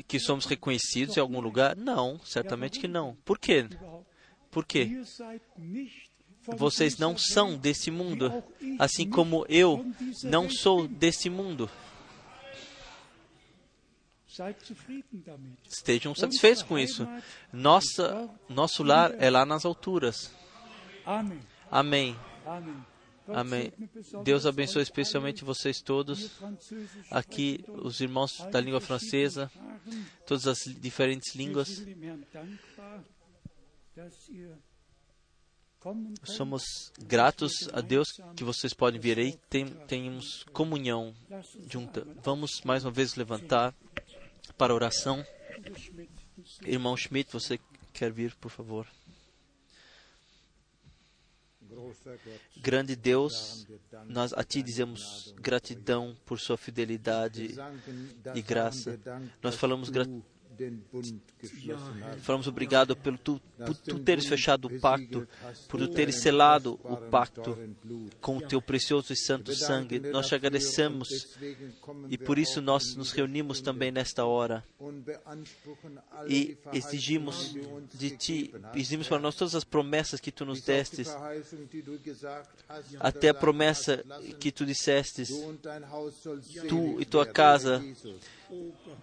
que somos reconhecidos em algum lugar? Não, certamente que não. Por quê? Por quê? Vocês não são desse mundo, assim como eu não sou desse mundo. Estejam satisfeitos com isso. Nossa, nosso lar é lá nas alturas. Amém. Amém. Deus abençoe especialmente vocês todos. Aqui, os irmãos da língua francesa, todas as diferentes línguas. Somos gratos a Deus que vocês podem vir aí. Tem, tenhamos comunhão junta. Vamos mais uma vez levantar para oração. Irmão Schmidt, você quer vir, por favor? Grande Deus, nós a Ti dizemos gratidão por Sua fidelidade e graça. Nós falamos gratidão Falamos obrigado pelo tu, por tu teres fechado o pacto, por tu teres selado o pacto com o teu precioso e santo sangue. Nós te agradecemos e por isso nós nos reunimos também nesta hora e exigimos de ti, exigimos para nós todas as promessas que tu nos destes, até a promessa que tu dissestes, tu e tua casa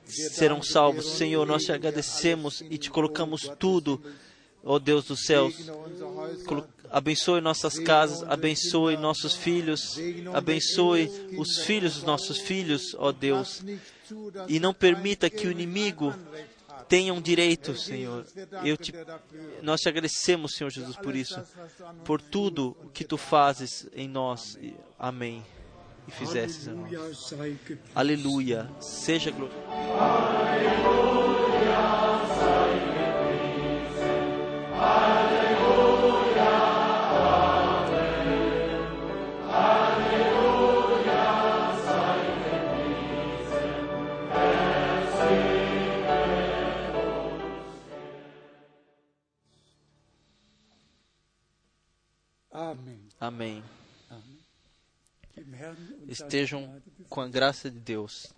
serão salvos. Senhor, nós te agradecemos e te colocamos tudo, ó oh Deus dos céus. Abençoe nossas casas, abençoe nossos filhos, abençoe os filhos dos nossos filhos, ó oh Deus. E não permita que o inimigo tenha um direito, Senhor. Eu te, nós te agradecemos, Senhor Jesus, por isso, por tudo que tu fazes em nós. Amém e fizesses a nós. Aleluia, seja glorificado. Amém. Amém. Estejam com a graça de Deus.